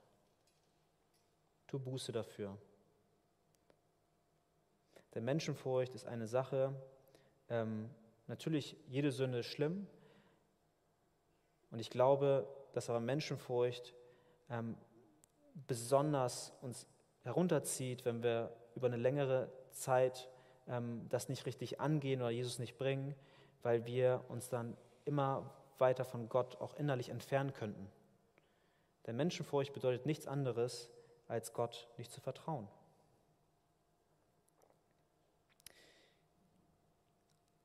Tu Buße dafür. Denn Menschenfurcht ist eine Sache, ähm, natürlich, jede Sünde ist schlimm. Und ich glaube, dass aber Menschenfurcht ähm, besonders uns herunterzieht, wenn wir über eine längere Zeit ähm, das nicht richtig angehen oder Jesus nicht bringen, weil wir uns dann immer weiter von Gott auch innerlich entfernen könnten. Denn Menschenfurcht bedeutet nichts anderes, als Gott nicht zu vertrauen.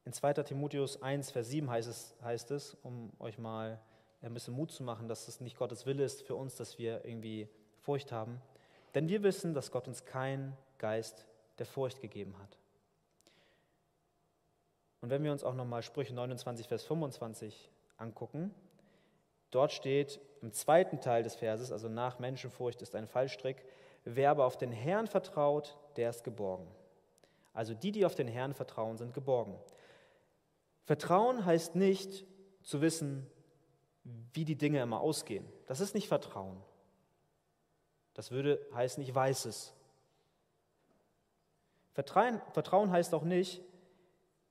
In 2. Timotheus 1, Vers 7 heißt es, heißt es, um euch mal ein bisschen Mut zu machen, dass es nicht Gottes Wille ist für uns, dass wir irgendwie Furcht haben. Denn wir wissen, dass Gott uns keinen Geist der Furcht gegeben hat. Und wenn wir uns auch nochmal Sprüche 29, Vers 25 angucken, dort steht im zweiten Teil des Verses, also nach Menschenfurcht ist ein Fallstrick, wer aber auf den Herrn vertraut, der ist geborgen. Also die, die auf den Herrn vertrauen, sind geborgen. Vertrauen heißt nicht zu wissen, wie die Dinge immer ausgehen. Das ist nicht Vertrauen. Das würde heißen, ich weiß es. Vertrauen, Vertrauen heißt auch nicht,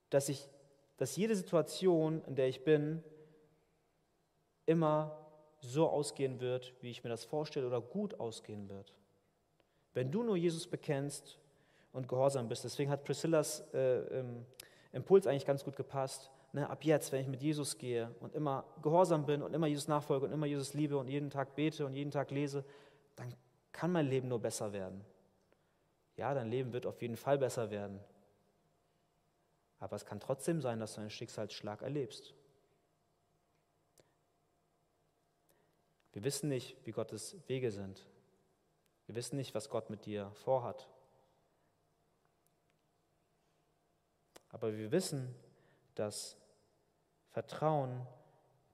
dass, ich, dass jede Situation, in der ich bin, immer so ausgehen wird, wie ich mir das vorstelle, oder gut ausgehen wird. Wenn du nur Jesus bekennst und gehorsam bist, deswegen hat Priscillas äh, Impuls eigentlich ganz gut gepasst. Ne, ab jetzt, wenn ich mit Jesus gehe und immer gehorsam bin und immer Jesus nachfolge und immer Jesus liebe und jeden Tag bete und jeden Tag lese, dann kann mein Leben nur besser werden. Ja, dein Leben wird auf jeden Fall besser werden. Aber es kann trotzdem sein, dass du einen Schicksalsschlag erlebst. Wir wissen nicht, wie Gottes Wege sind. Wir wissen nicht, was Gott mit dir vorhat. Aber wir wissen, dass Vertrauen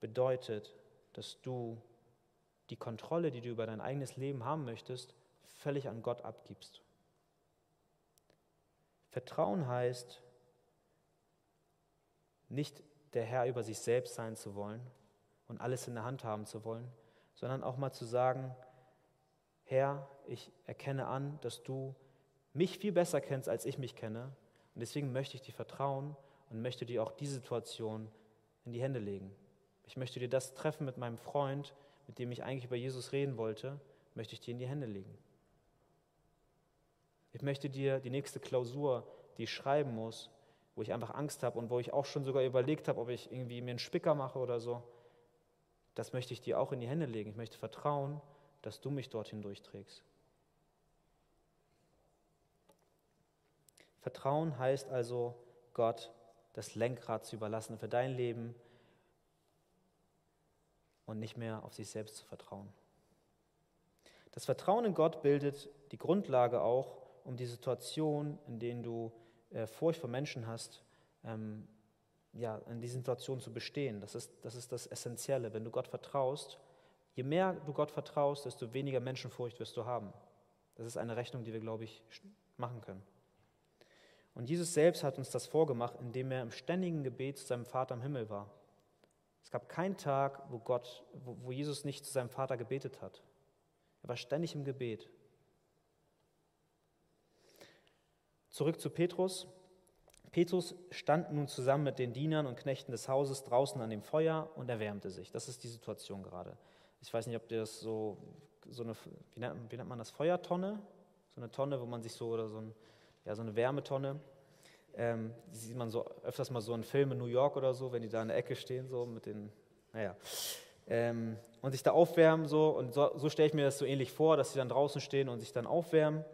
bedeutet, dass du die Kontrolle, die du über dein eigenes Leben haben möchtest, völlig an Gott abgibst. Vertrauen heißt, nicht der Herr über sich selbst sein zu wollen und alles in der Hand haben zu wollen, sondern auch mal zu sagen, Herr, ich erkenne an, dass du mich viel besser kennst, als ich mich kenne. Und deswegen möchte ich dir vertrauen und möchte dir auch die Situation in die Hände legen. Ich möchte dir das Treffen mit meinem Freund, mit dem ich eigentlich über Jesus reden wollte, möchte ich dir in die Hände legen. Ich möchte dir die nächste Klausur, die ich schreiben muss, wo ich einfach Angst habe und wo ich auch schon sogar überlegt habe, ob ich irgendwie mir einen Spicker mache oder so, das möchte ich dir auch in die Hände legen. Ich möchte vertrauen, dass du mich dorthin durchträgst. Vertrauen heißt also, Gott das Lenkrad zu überlassen für dein Leben und nicht mehr auf sich selbst zu vertrauen. Das Vertrauen in Gott bildet die Grundlage auch, um die Situation, in denen du äh, Furcht vor Menschen hast, ähm, ja, in dieser Situation zu bestehen. Das ist, das ist das Essentielle. Wenn du Gott vertraust, je mehr du Gott vertraust, desto weniger Menschenfurcht wirst du haben. Das ist eine Rechnung, die wir, glaube ich, machen können. Und Jesus selbst hat uns das vorgemacht, indem er im ständigen Gebet zu seinem Vater im Himmel war. Es gab keinen Tag, wo, Gott, wo, wo Jesus nicht zu seinem Vater gebetet hat. Er war ständig im Gebet. Zurück zu Petrus. Petrus stand nun zusammen mit den Dienern und Knechten des Hauses draußen an dem Feuer und erwärmte sich. Das ist die Situation gerade. Ich weiß nicht, ob das so, so eine, wie nennt, wie nennt man das, Feuertonne? So eine Tonne, wo man sich so, oder so, ein, ja, so eine Wärmetonne. Ähm, die sieht man so öfters mal so in Filmen New York oder so, wenn die da in der Ecke stehen, so mit den, naja. Ähm, und sich da aufwärmen so. Und so, so stelle ich mir das so ähnlich vor, dass sie dann draußen stehen und sich dann aufwärmen.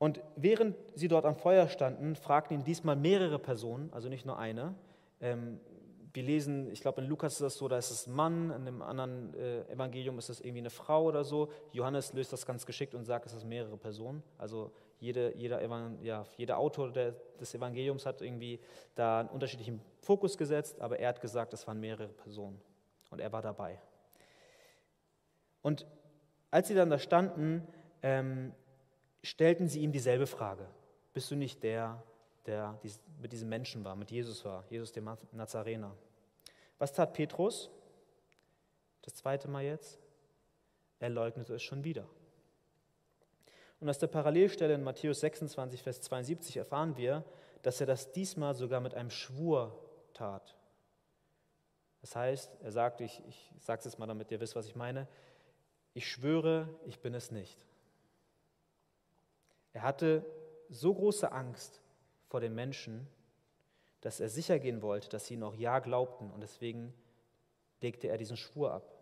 Und während sie dort am Feuer standen, fragten ihn diesmal mehrere Personen, also nicht nur eine. Ähm, wir lesen, ich glaube in Lukas ist das so, da ist es Mann, in dem anderen äh, Evangelium ist es irgendwie eine Frau oder so. Johannes löst das ganz geschickt und sagt, es sind mehrere Personen. Also jede, jeder, ja, jeder Autor der, des Evangeliums hat irgendwie da einen unterschiedlichen Fokus gesetzt, aber er hat gesagt, es waren mehrere Personen und er war dabei. Und als sie dann da standen, ähm, stellten sie ihm dieselbe Frage. Bist du nicht der, der mit diesem Menschen war, mit Jesus war, Jesus dem Nazarener? Was tat Petrus? Das zweite Mal jetzt. Er leugnete es schon wieder. Und aus der Parallelstelle in Matthäus 26, Vers 72 erfahren wir, dass er das diesmal sogar mit einem Schwur tat. Das heißt, er sagt, ich, ich sage es jetzt mal, damit ihr wisst, was ich meine, ich schwöre, ich bin es nicht. Er hatte so große Angst vor den Menschen, dass er sicher gehen wollte, dass sie noch Ja glaubten und deswegen legte er diesen Schwur ab.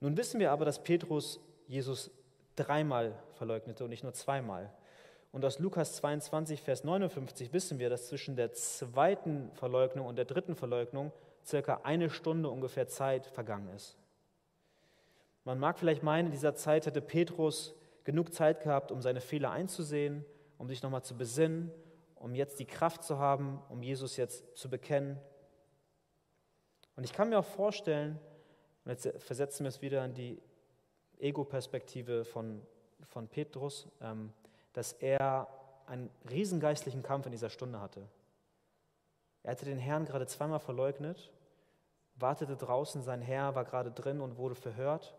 Nun wissen wir aber, dass Petrus Jesus dreimal verleugnete und nicht nur zweimal. Und aus Lukas 22, Vers 59 wissen wir, dass zwischen der zweiten Verleugnung und der dritten Verleugnung circa eine Stunde ungefähr Zeit vergangen ist. Man mag vielleicht meinen, in dieser Zeit hätte Petrus genug Zeit gehabt, um seine Fehler einzusehen, um sich nochmal zu besinnen, um jetzt die Kraft zu haben, um Jesus jetzt zu bekennen. Und ich kann mir auch vorstellen, und jetzt versetzen wir es wieder in die Ego-Perspektive von, von Petrus, ähm, dass er einen riesengeistlichen Kampf in dieser Stunde hatte. Er hatte den Herrn gerade zweimal verleugnet, wartete draußen, sein Herr war gerade drin und wurde verhört.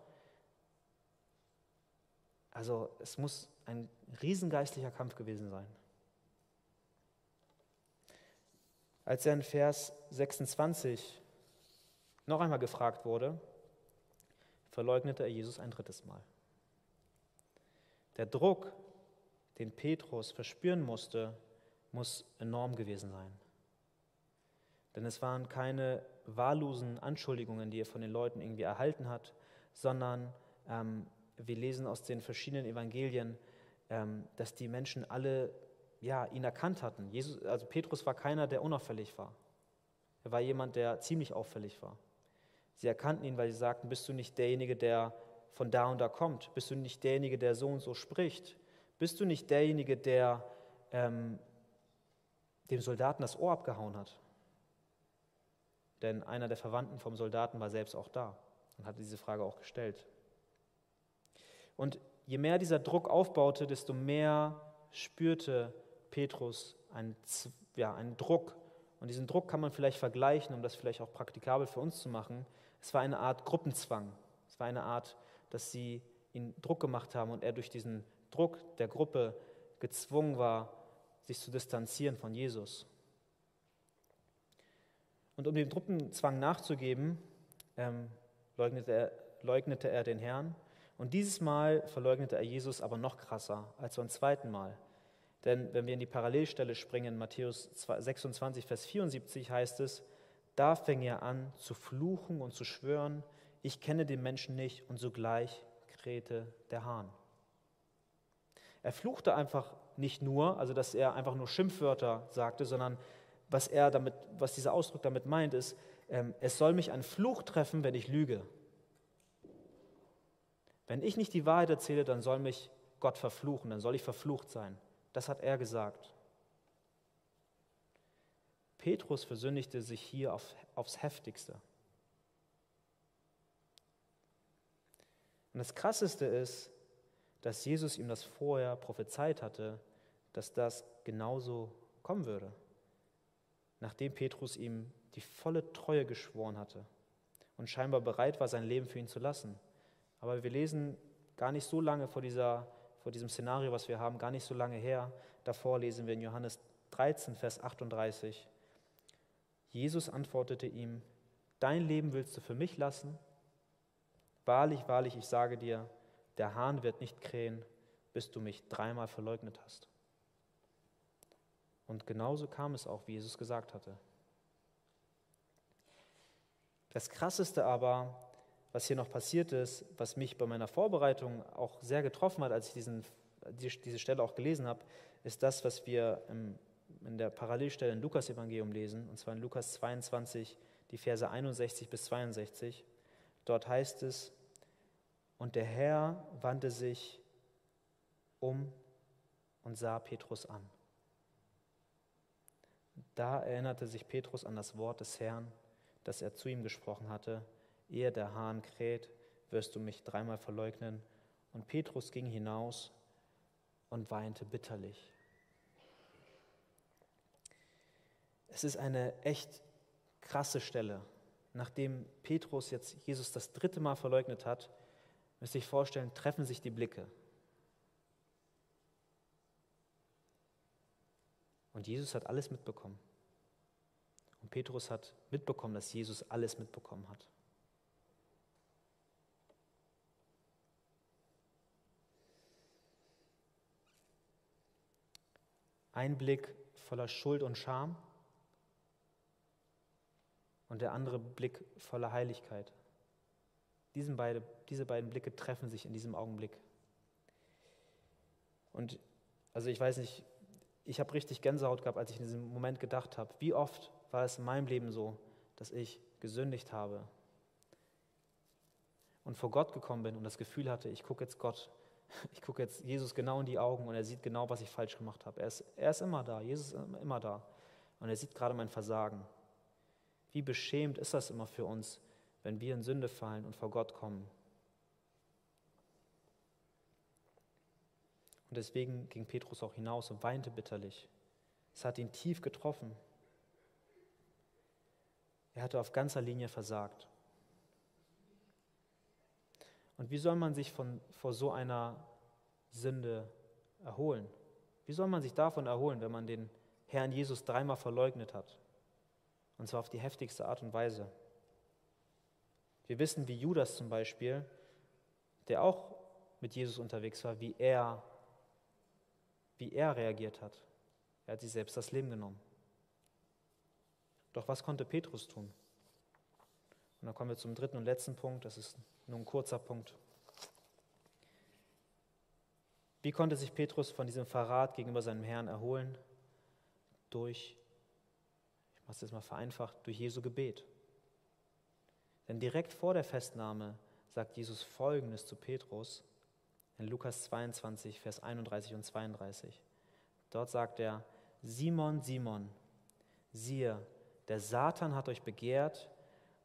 Also es muss ein riesengeistlicher Kampf gewesen sein. Als er in Vers 26 noch einmal gefragt wurde, verleugnete er Jesus ein drittes Mal. Der Druck, den Petrus verspüren musste, muss enorm gewesen sein. Denn es waren keine wahllosen Anschuldigungen, die er von den Leuten irgendwie erhalten hat, sondern ähm, wir lesen aus den verschiedenen Evangelien, ähm, dass die Menschen alle ja, ihn erkannt hatten. Jesus, also Petrus war keiner, der unauffällig war. Er war jemand, der ziemlich auffällig war. Sie erkannten ihn, weil sie sagten, bist du nicht derjenige, der von da und da kommt? Bist du nicht derjenige, der so und so spricht? Bist du nicht derjenige, der ähm, dem Soldaten das Ohr abgehauen hat? Denn einer der Verwandten vom Soldaten war selbst auch da und hatte diese Frage auch gestellt. Und je mehr dieser Druck aufbaute, desto mehr spürte Petrus einen, ja, einen Druck. Und diesen Druck kann man vielleicht vergleichen, um das vielleicht auch praktikabel für uns zu machen. Es war eine Art Gruppenzwang. Es war eine Art, dass sie ihn Druck gemacht haben und er durch diesen Druck der Gruppe gezwungen war, sich zu distanzieren von Jesus. Und um dem Gruppenzwang nachzugeben, ähm, leugnete, er, leugnete er den Herrn. Und dieses Mal verleugnete er Jesus aber noch krasser als beim zweiten Mal. Denn wenn wir in die Parallelstelle springen, Matthäus 26, Vers 74 heißt es, da fing er an zu fluchen und zu schwören, ich kenne den Menschen nicht und sogleich krähte der Hahn. Er fluchte einfach nicht nur, also dass er einfach nur Schimpfwörter sagte, sondern was er damit, was dieser Ausdruck damit meint, ist, ähm, es soll mich ein Fluch treffen, wenn ich lüge. Wenn ich nicht die Wahrheit erzähle, dann soll mich Gott verfluchen, dann soll ich verflucht sein. Das hat er gesagt. Petrus versündigte sich hier auf, aufs heftigste. Und das Krasseste ist, dass Jesus ihm das vorher prophezeit hatte, dass das genauso kommen würde, nachdem Petrus ihm die volle Treue geschworen hatte und scheinbar bereit war, sein Leben für ihn zu lassen. Aber wir lesen gar nicht so lange vor, dieser, vor diesem Szenario, was wir haben, gar nicht so lange her. Davor lesen wir in Johannes 13, Vers 38. Jesus antwortete ihm, dein Leben willst du für mich lassen? Wahrlich, wahrlich, ich sage dir, der Hahn wird nicht krähen, bis du mich dreimal verleugnet hast. Und genauso kam es auch, wie Jesus gesagt hatte. Das Krasseste aber, was hier noch passiert ist, was mich bei meiner Vorbereitung auch sehr getroffen hat, als ich diesen, diese Stelle auch gelesen habe, ist das, was wir im in der Parallelstelle in Lukas Evangelium lesen, und zwar in Lukas 22, die Verse 61 bis 62. Dort heißt es, und der Herr wandte sich um und sah Petrus an. Da erinnerte sich Petrus an das Wort des Herrn, das er zu ihm gesprochen hatte, ehe der Hahn kräht, wirst du mich dreimal verleugnen. Und Petrus ging hinaus und weinte bitterlich. Es ist eine echt krasse Stelle. Nachdem Petrus jetzt Jesus das dritte Mal verleugnet hat, müsst ihr euch vorstellen, treffen sich die Blicke. Und Jesus hat alles mitbekommen. Und Petrus hat mitbekommen, dass Jesus alles mitbekommen hat. Ein Blick voller Schuld und Scham und der andere Blick voller Heiligkeit. Diesen beide, diese beiden Blicke treffen sich in diesem Augenblick. Und also ich weiß nicht, ich habe richtig Gänsehaut gehabt, als ich in diesem Moment gedacht habe, wie oft war es in meinem Leben so, dass ich gesündigt habe und vor Gott gekommen bin und das Gefühl hatte, ich gucke jetzt Gott, ich gucke jetzt Jesus genau in die Augen und er sieht genau, was ich falsch gemacht habe. Er ist, er ist immer da, Jesus ist immer da und er sieht gerade mein Versagen. Wie beschämt ist das immer für uns, wenn wir in Sünde fallen und vor Gott kommen. Und deswegen ging Petrus auch hinaus und weinte bitterlich. Es hat ihn tief getroffen. Er hatte auf ganzer Linie versagt. Und wie soll man sich von, vor so einer Sünde erholen? Wie soll man sich davon erholen, wenn man den Herrn Jesus dreimal verleugnet hat? Und zwar auf die heftigste Art und Weise. Wir wissen, wie Judas zum Beispiel, der auch mit Jesus unterwegs war, wie er, wie er reagiert hat. Er hat sich selbst das Leben genommen. Doch was konnte Petrus tun? Und dann kommen wir zum dritten und letzten Punkt, das ist nur ein kurzer Punkt. Wie konnte sich Petrus von diesem Verrat gegenüber seinem Herrn erholen? Durch, ich mache es jetzt mal vereinfacht, durch Jesu Gebet. Denn direkt vor der Festnahme sagt Jesus Folgendes zu Petrus in Lukas 22, Vers 31 und 32. Dort sagt er, Simon, Simon, siehe, der Satan hat euch begehrt,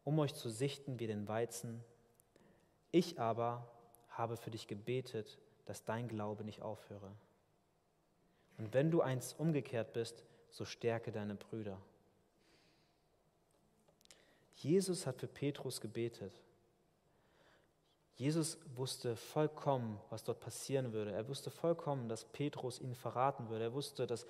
um euch zu sichten wie den Weizen. Ich aber habe für dich gebetet, dass dein Glaube nicht aufhöre. Und wenn du einst umgekehrt bist, so stärke deine Brüder. Jesus hat für Petrus gebetet. Jesus wusste vollkommen, was dort passieren würde. Er wusste vollkommen, dass Petrus ihn verraten würde. Er wusste, dass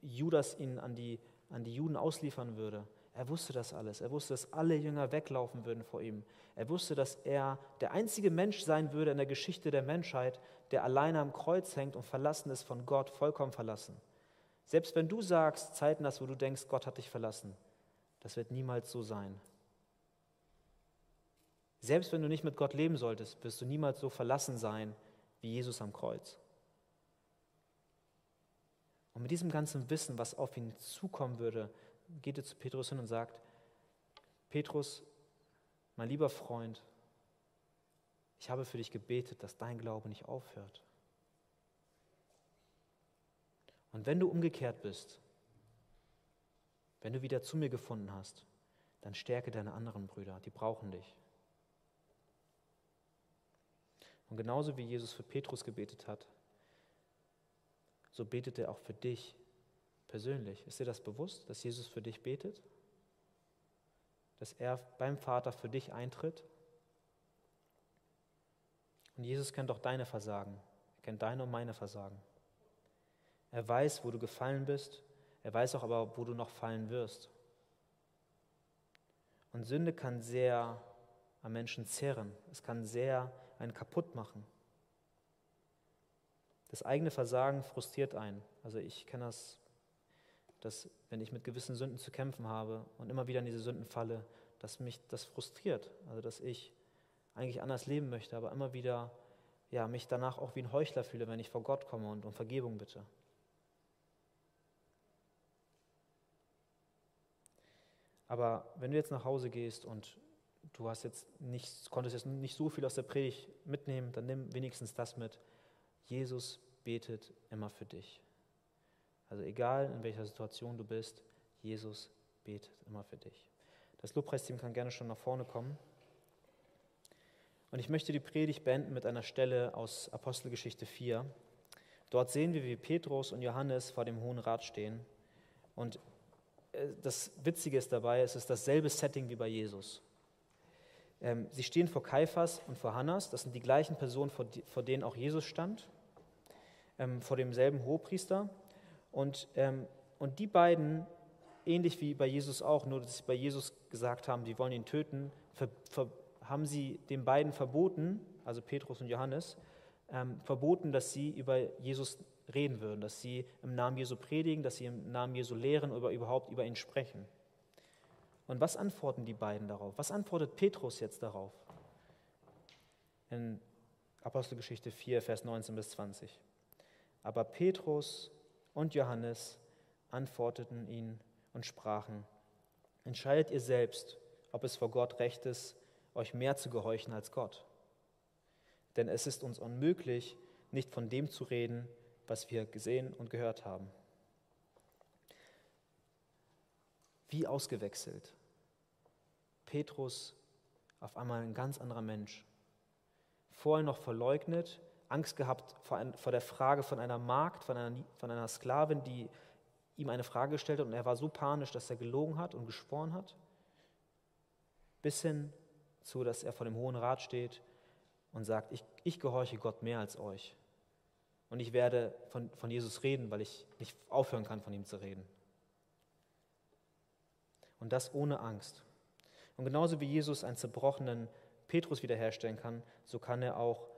Judas ihn an die, an die Juden ausliefern würde. Er wusste das alles. Er wusste, dass alle Jünger weglaufen würden vor ihm. Er wusste, dass er der einzige Mensch sein würde in der Geschichte der Menschheit, der alleine am Kreuz hängt und verlassen ist von Gott, vollkommen verlassen. Selbst wenn du sagst, Zeiten hast, wo du denkst, Gott hat dich verlassen, das wird niemals so sein. Selbst wenn du nicht mit Gott leben solltest, wirst du niemals so verlassen sein wie Jesus am Kreuz. Und mit diesem ganzen Wissen, was auf ihn zukommen würde, geht er zu Petrus hin und sagt, Petrus, mein lieber Freund, ich habe für dich gebetet, dass dein Glaube nicht aufhört. Und wenn du umgekehrt bist, wenn du wieder zu mir gefunden hast, dann stärke deine anderen Brüder, die brauchen dich. Und genauso wie Jesus für Petrus gebetet hat, so betet er auch für dich persönlich. Ist dir das bewusst, dass Jesus für dich betet? Dass er beim Vater für dich eintritt? Und Jesus kennt auch deine Versagen. Er kennt deine und meine Versagen. Er weiß, wo du gefallen bist. Er weiß auch aber, wo du noch fallen wirst. Und Sünde kann sehr am Menschen zehren. Es kann sehr einen kaputt machen. Das eigene Versagen frustriert einen. Also ich kenne das, dass wenn ich mit gewissen Sünden zu kämpfen habe und immer wieder in diese Sünden falle, dass mich das frustriert. Also dass ich eigentlich anders leben möchte, aber immer wieder ja, mich danach auch wie ein Heuchler fühle, wenn ich vor Gott komme und um Vergebung bitte. Aber wenn du jetzt nach Hause gehst und du hast jetzt nicht, konntest jetzt nicht so viel aus der Predigt mitnehmen, dann nimm wenigstens das mit. Jesus betet immer für dich. Also egal in welcher Situation du bist, Jesus betet immer für dich. Das Lobpreisteam kann gerne schon nach vorne kommen. Und ich möchte die Predigt beenden mit einer Stelle aus Apostelgeschichte 4. Dort sehen wir, wie Petrus und Johannes vor dem Hohen Rat stehen. Und äh, das Witzige ist dabei, es ist dasselbe Setting wie bei Jesus. Ähm, sie stehen vor Kaiphas und vor Hannas, das sind die gleichen Personen, vor denen auch Jesus stand, ähm, vor demselben Hohepriester. Und, ähm, und die beiden, ähnlich wie bei Jesus auch, nur dass sie bei Jesus gesagt haben, sie wollen ihn töten, ver, ver, haben sie den beiden verboten, also Petrus und Johannes, verboten, dass sie über Jesus reden würden, dass sie im Namen Jesu predigen, dass sie im Namen Jesu lehren oder überhaupt über ihn sprechen. Und was antworten die beiden darauf? Was antwortet Petrus jetzt darauf? In Apostelgeschichte 4, Vers 19 bis 20. Aber Petrus und Johannes antworteten ihn und sprachen, entscheidet ihr selbst, ob es vor Gott recht ist, euch mehr zu gehorchen als Gott. Denn es ist uns unmöglich, nicht von dem zu reden, was wir gesehen und gehört haben. Wie ausgewechselt. Petrus auf einmal ein ganz anderer Mensch. Vorher noch verleugnet, Angst gehabt vor, ein, vor der Frage von einer Magd, von einer, von einer Sklavin, die ihm eine Frage gestellt hat und er war so panisch, dass er gelogen hat und geschworen hat, bis hin zu, dass er vor dem Hohen Rat steht und sagt, ich, ich gehorche Gott mehr als euch. Und ich werde von, von Jesus reden, weil ich nicht aufhören kann, von ihm zu reden. Und das ohne Angst. Und genauso wie Jesus einen zerbrochenen Petrus wiederherstellen kann, so kann er auch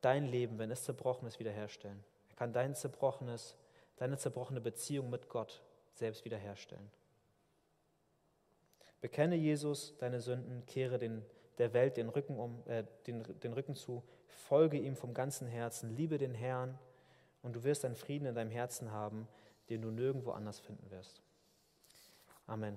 dein Leben, wenn es zerbrochen ist, wiederherstellen. Er kann dein zerbrochenes, deine zerbrochene Beziehung mit Gott selbst wiederherstellen. Bekenne Jesus deine Sünden, kehre den, der Welt den Rücken, um, äh, den, den Rücken zu, folge ihm vom ganzen Herzen, liebe den Herrn und du wirst einen Frieden in deinem Herzen haben, den du nirgendwo anders finden wirst. Amen.